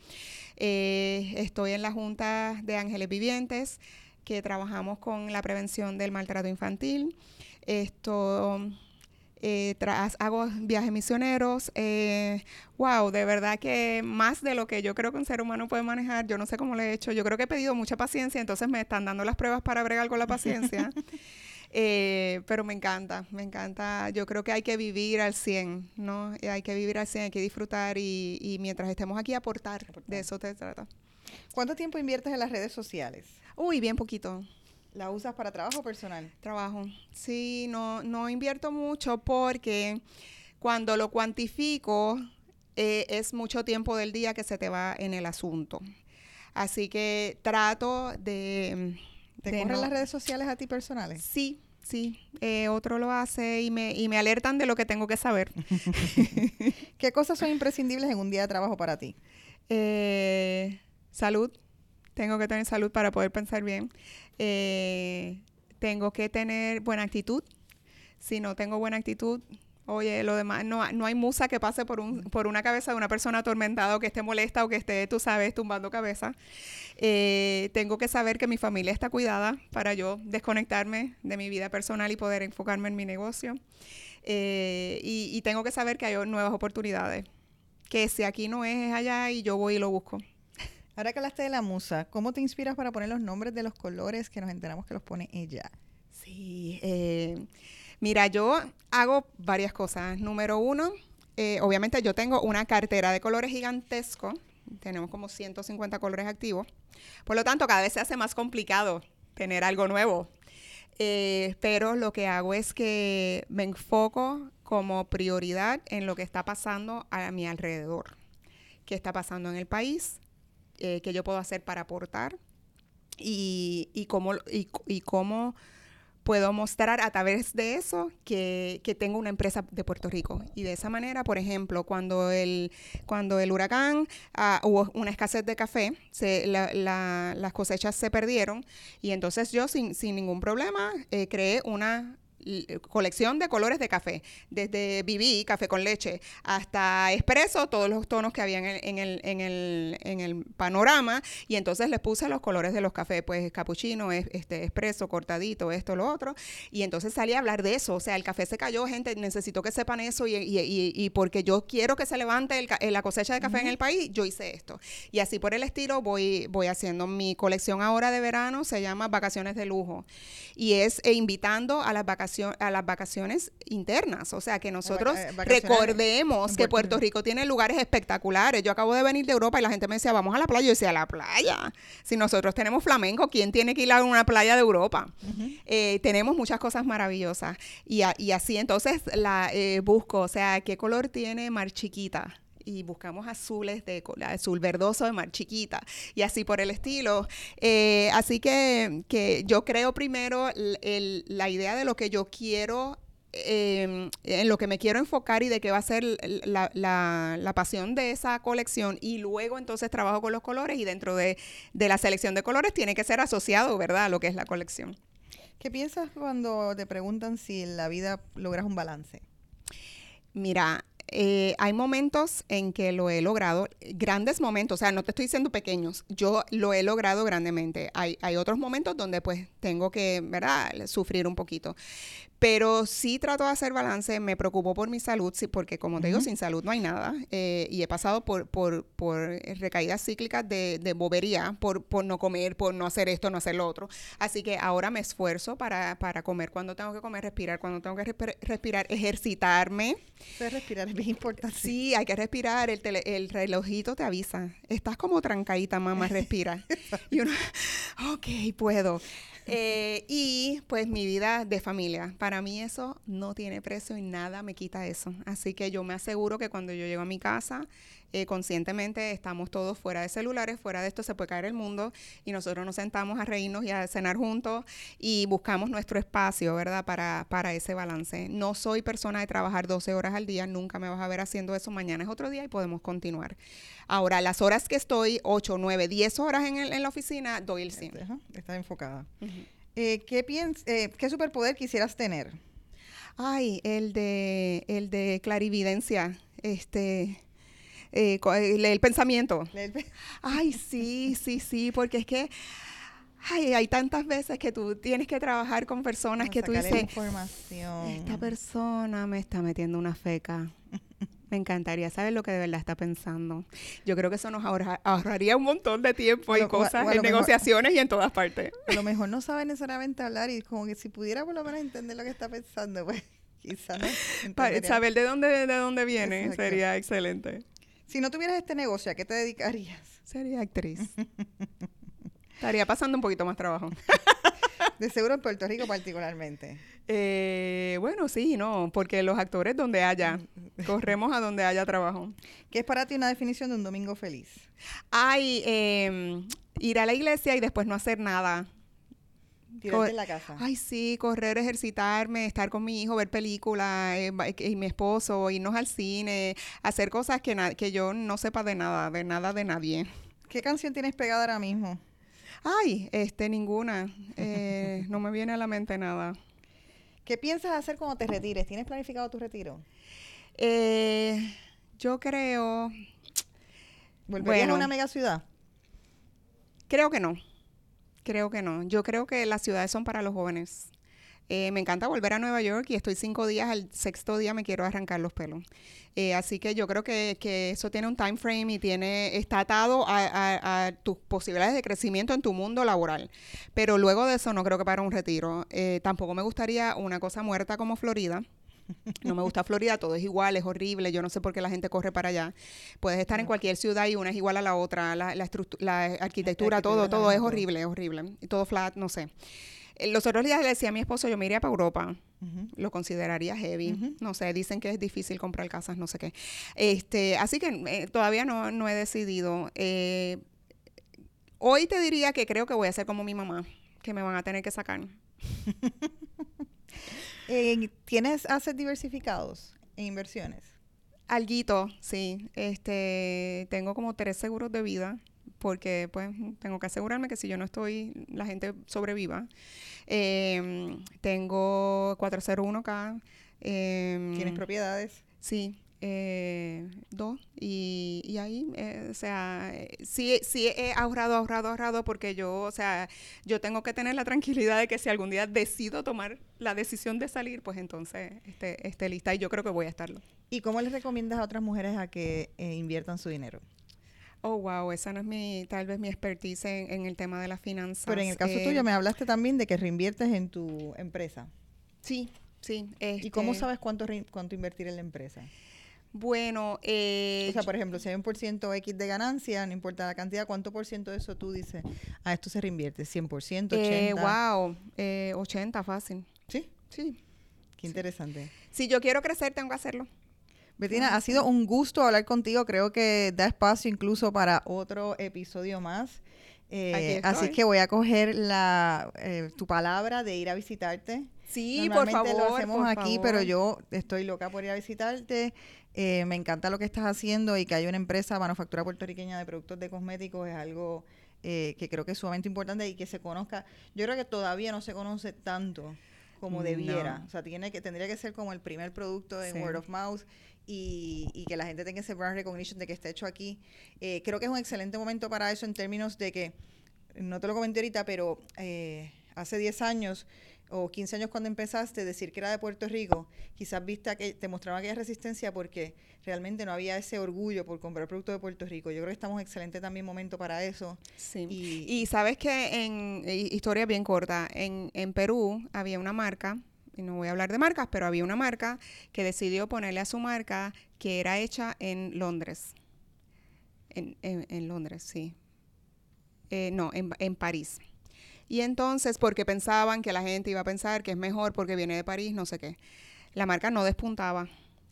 Eh, estoy en la Junta de Ángeles Vivientes, que trabajamos con la prevención del maltrato infantil. Esto eh, hago viajes misioneros. Eh, wow, de verdad que más de lo que yo creo que un ser humano puede manejar, yo no sé cómo lo he hecho. Yo creo que he pedido mucha paciencia, entonces me están dando las pruebas para bregar con la (laughs) paciencia. Eh, pero me encanta, me encanta. Yo creo que hay que vivir al 100, ¿no? Hay que vivir al 100, hay que disfrutar y, y mientras estemos aquí aportar. De eso te trata. ¿Cuánto tiempo inviertes en las redes sociales? Uy, bien poquito. ¿La usas para trabajo personal? Trabajo. Sí, no, no invierto mucho porque cuando lo cuantifico eh, es mucho tiempo del día que se te va en el asunto. Así que trato de... ¿Te corren las redes sociales a ti personales? Sí, sí. Eh, otro lo hace y me, y me alertan de lo que tengo que saber. (laughs) ¿Qué cosas son imprescindibles en un día de trabajo para ti? Eh, salud. Tengo que tener salud para poder pensar bien. Eh, tengo que tener buena actitud. Si no tengo buena actitud, oye, lo demás, no, no hay musa que pase por, un, por una cabeza de una persona atormentada o que esté molesta o que esté, tú sabes, tumbando cabeza. Eh, tengo que saber que mi familia está cuidada para yo desconectarme de mi vida personal y poder enfocarme en mi negocio. Eh, y, y tengo que saber que hay nuevas oportunidades. Que si aquí no es, es allá y yo voy y lo busco. Ahora que hablaste de la musa, ¿cómo te inspiras para poner los nombres de los colores que nos enteramos que los pone ella? Sí, eh, mira, yo hago varias cosas. Número uno, eh, obviamente yo tengo una cartera de colores gigantesco. Tenemos como 150 colores activos. Por lo tanto, cada vez se hace más complicado tener algo nuevo. Eh, pero lo que hago es que me enfoco como prioridad en lo que está pasando a mi alrededor. ¿Qué está pasando en el país? Eh, que yo puedo hacer para aportar y, y, cómo, y, y cómo puedo mostrar a través de eso que, que, tengo una empresa de Puerto Rico. Y de esa manera, por ejemplo, cuando el, cuando el huracán uh, hubo una escasez de café, se, la, la, las cosechas se perdieron y entonces yo sin, sin ningún problema eh, creé una colección de colores de café, desde BB, café con leche, hasta espresso, todos los tonos que había en el, en el, en el, en el panorama, y entonces les puse los colores de los cafés, pues capuchino, este, espresso, cortadito, esto, lo otro, y entonces salí a hablar de eso, o sea, el café se cayó, gente, necesito que sepan eso, y, y, y, porque yo quiero que se levante el, eh, la cosecha de café en el país, yo hice esto. Y así por el estilo voy, voy haciendo mi colección ahora de verano, se llama Vacaciones de Lujo, y es eh, invitando a las vacaciones vacación, a las vacaciones internas. O sea, que nosotros eh, recordemos que Puerto Puerto Rico tiene lugares espectaculares. Yo acabo de venir de Europa y la gente me decía, vamos a la playa. Yo decía, a la playa. Si nosotros tenemos flamenco, ¿quién tiene que ir a una playa de Europa? Eh, tenemos muchas cosas maravillosas. Y, a- y así entonces la eh, busco, o sea, ¿qué color tiene Mar Chiquita? Y buscamos azules de azul verdoso de mar chiquita y así por el estilo. Eh, así que, que yo creo primero el- el- la idea de lo que yo quiero. eh, en lo que me quiero enfocar y de qué va a ser la, la- la pasión de esa colección y luego entonces trabajo con los colores y dentro de, de la selección de colores tiene que ser asociado, ¿verdad? A lo que es la colección. ¿Qué piensas cuando te preguntan si en la vida logras un balance? Mira, eh, hay momentos en que lo he logrado, grandes momentos, o sea, no te estoy diciendo pequeños, yo lo he logrado grandemente. Hay, hay otros momentos donde pues tengo que, ¿verdad?, sufrir un poquito. Pero sí trato de hacer balance, me preocupo por mi salud, sí, porque como te digo, sin salud no hay nada. eh, y he pasado por, por, por recaídas cíclicas de, de bobería, por, por no comer, por no hacer esto, no hacer lo otro. Así que ahora me esfuerzo para, para comer cuando tengo que comer, respirar cuando tengo que respi- respirar, ejercitarme. Entonces, respirar es bien importante. Sí, hay que respirar, el, tele- el relojito te avisa. Estás como trancadita, mamá, respira. (laughs) y uno, ok, puedo. Eh, y pues mi vida de familia, para mí eso no tiene precio y nada me quita eso. Así que yo me aseguro que cuando yo llego a mi casa, eh, conscientemente estamos todos fuera de celulares, fuera de esto se puede caer el mundo y nosotros nos sentamos a reírnos y a cenar juntos y buscamos nuestro espacio, ¿verdad? Para, para ese balance. No soy persona de trabajar 12 horas al día, nunca me vas a ver haciendo eso, mañana es otro día y podemos continuar. Ahora, las horas que estoy, 8, 9, 10 horas en, el- en la oficina, doy el 100. Ajá, Estás enfocada. Eh, ¿qué, piens- eh, ¿Qué superpoder quisieras tener? Ay, el de, el de clarividencia, este, eh, co- el, el pensamiento. Ay, sí, sí, sí, porque es que ay, hay tantas veces que tú tienes que trabajar con personas que tú dices, información. esta persona me está metiendo una feca. (laughs) Me encantaría saber lo que de verdad está pensando. Yo creo que eso nos ahorra- ahorraría un montón de tiempo y Lo- cosas o en mejor- negociaciones y en todas partes. A lo mejor no sabe necesariamente hablar y como que si pudiera por lo menos entender lo que está pensando, pues quizás saber de dónde, de dónde viene Exacto. sería excelente. Si no tuvieras este negocio, ¿a qué te dedicarías? (laughs) Sería actriz. (laughs) Estaría pasando un poquito más trabajo. (laughs) De seguro en Puerto Rico particularmente. Eh, bueno, sí, no, porque los actores donde haya, corremos a donde haya trabajo. ¿Qué es para ti una definición de un domingo feliz? Ay, em, ir a la iglesia y después no hacer nada. Tirarte en la casa. Ay, sí, correr, ejercitarme, estar con mi hijo, ver películas, eh, ba- y mi esposo, irnos al cine, hacer cosas que, que yo no sepa de nada, de nada de nadie. ¿Qué canción tienes pegada ahora mismo? Ay, este, ninguna. Eh, no me viene a la mente nada. ¿Qué piensas hacer cuando te retires? ¿Tienes planificado tu retiro? Eh, yo creo, ¿Volverías Bueno. a una mega ciudad? creo que no. Creo que no. Yo creo que las ciudades son para los jóvenes. Eh, me encanta volver a Nueva York y estoy cinco días, al sexto día me quiero arrancar los pelos. Eh, así que yo creo que, que eso tiene un time frame y tiene, está atado a, tus posibilidades de crecimiento en tu mundo laboral. Pero luego de eso no creo que para un retiro. Eh, tampoco me gustaría una cosa muerta como Florida. No me gusta Florida, todo es igual, es horrible, yo no sé por qué la gente corre para allá. Puedes estar en cualquier ciudad y una es igual a la otra, la, la, estructu- la arquitectura, todo, todo es horrible, es horrible. Y todo flat, no sé. Eh, Los otros días le decía a mi esposo, yo me iría para Europa. Lo consideraría heavy. No sé, dicen que es difícil comprar casas, no sé qué. Este, así que eh, todavía no, no he decidido. Eh, hoy te diría que creo que voy a ser como mi mamá, que me van a tener que sacar. (laughs) Eh, ¿Tienes assets diversificados en inversiones? Alguito, sí. Este, tengo como tres seguros de vida porque pues tengo que asegurarme que si yo no estoy, la gente sobreviva. Em, tengo 401k. em, ¿Tienes propiedades? Sí, eh, dos. Y, y ahí, eh, o sea, eh, sí, sí he ahorrado, ahorrado, ahorrado porque yo, o sea, yo tengo que tener la tranquilidad de que si algún día decido tomar la decisión de salir, pues entonces esté, esté lista y yo creo que voy a estarlo. ¿Y cómo les recomiendas a otras mujeres a que eh, inviertan su dinero? Oh, wow, esa no es mi, tal vez mi expertise en, en el tema de las finanzas. Pero en el caso tuyo me hablaste también de que reinviertes en tu empresa. Sí, sí. ¿Y cómo este, sabes cuánto, cuánto invertir en la empresa? Bueno, eh, O sea, por ejemplo, si hay un por ciento X de ganancia, no importa la cantidad, ¿cuánto por ciento de eso tú dices, a esto se reinvierte? ¿100%, 80%? eh, wow, eh, 80 fácil. Sí, Sí. qué interesante. Si yo quiero crecer, tengo que hacerlo. Betina, ha sido un gusto hablar contigo. Creo que da espacio incluso para otro episodio más. Eh, así que voy a coger la, eh, tu palabra de ir a visitarte. Sí, por Normalmente favor. lo hacemos aquí, pero yo estoy loca por ir a visitarte. Eh, me encanta lo que estás haciendo y que hay una empresa manufactura puertorriqueña de productos de cosméticos es algo eh, que creo que es sumamente importante y que se conozca. Yo creo que todavía no se conoce tanto como debiera. No. O sea, tiene que tendría que ser como el primer producto en Sí. word of mouth y, y que la gente tenga ese brand recognition de que está hecho aquí. Eh, creo que es un excelente momento para eso en términos de que, no te lo comenté ahorita, pero eh, hace 10 años o 15 años cuando empezaste, decir que era de Puerto Rico, quizás viste que te mostraba aquella resistencia porque realmente no había ese orgullo por comprar productos de Puerto Rico. Yo creo que estamos en excelente también momento para eso. Sí. Y, Y sabes que en hi- historia bien corta, en, en Perú había una marca, no voy a hablar de marcas, pero había una marca que decidió ponerle a su marca que era hecha en Londres. En, en- Londres, sí. Eh, no, en, en París. Y entonces, porque pensaban que la gente iba a pensar que es mejor porque viene de París, no sé qué. La marca no despuntaba.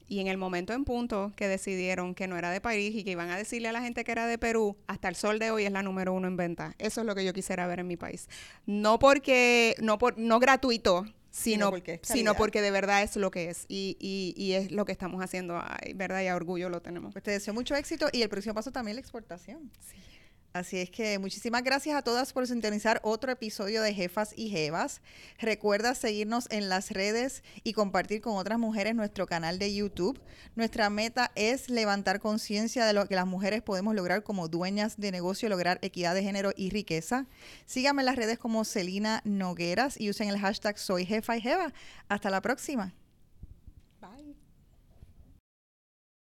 Y en el momento en punto que decidieron que no era de París y que iban a decirle a la gente que era de Perú, hasta el sol de hoy es la número uno en venta. Eso es lo que yo quisiera ver en mi país. No porque, no por, no gratuito, Sino sino, porque sino de verdad es lo que es. Y, y, y es lo que estamos haciendo, ay, ¿verdad? Y a orgullo lo tenemos. Pues te deseo mucho éxito y el próximo paso también la exportación. Así es que muchísimas gracias a todas por sintonizar otro episodio de Jefas y Jevas. Recuerda seguirnos en las redes y compartir con otras mujeres nuestro canal de YouTube. Nuestra meta es levantar conciencia de lo que las mujeres podemos lograr como dueñas de negocio, lograr equidad de género y riqueza. Síganme en las redes como Celina Nogueras y usen el hashtag Soy Jefa y Jeva. Hasta la próxima.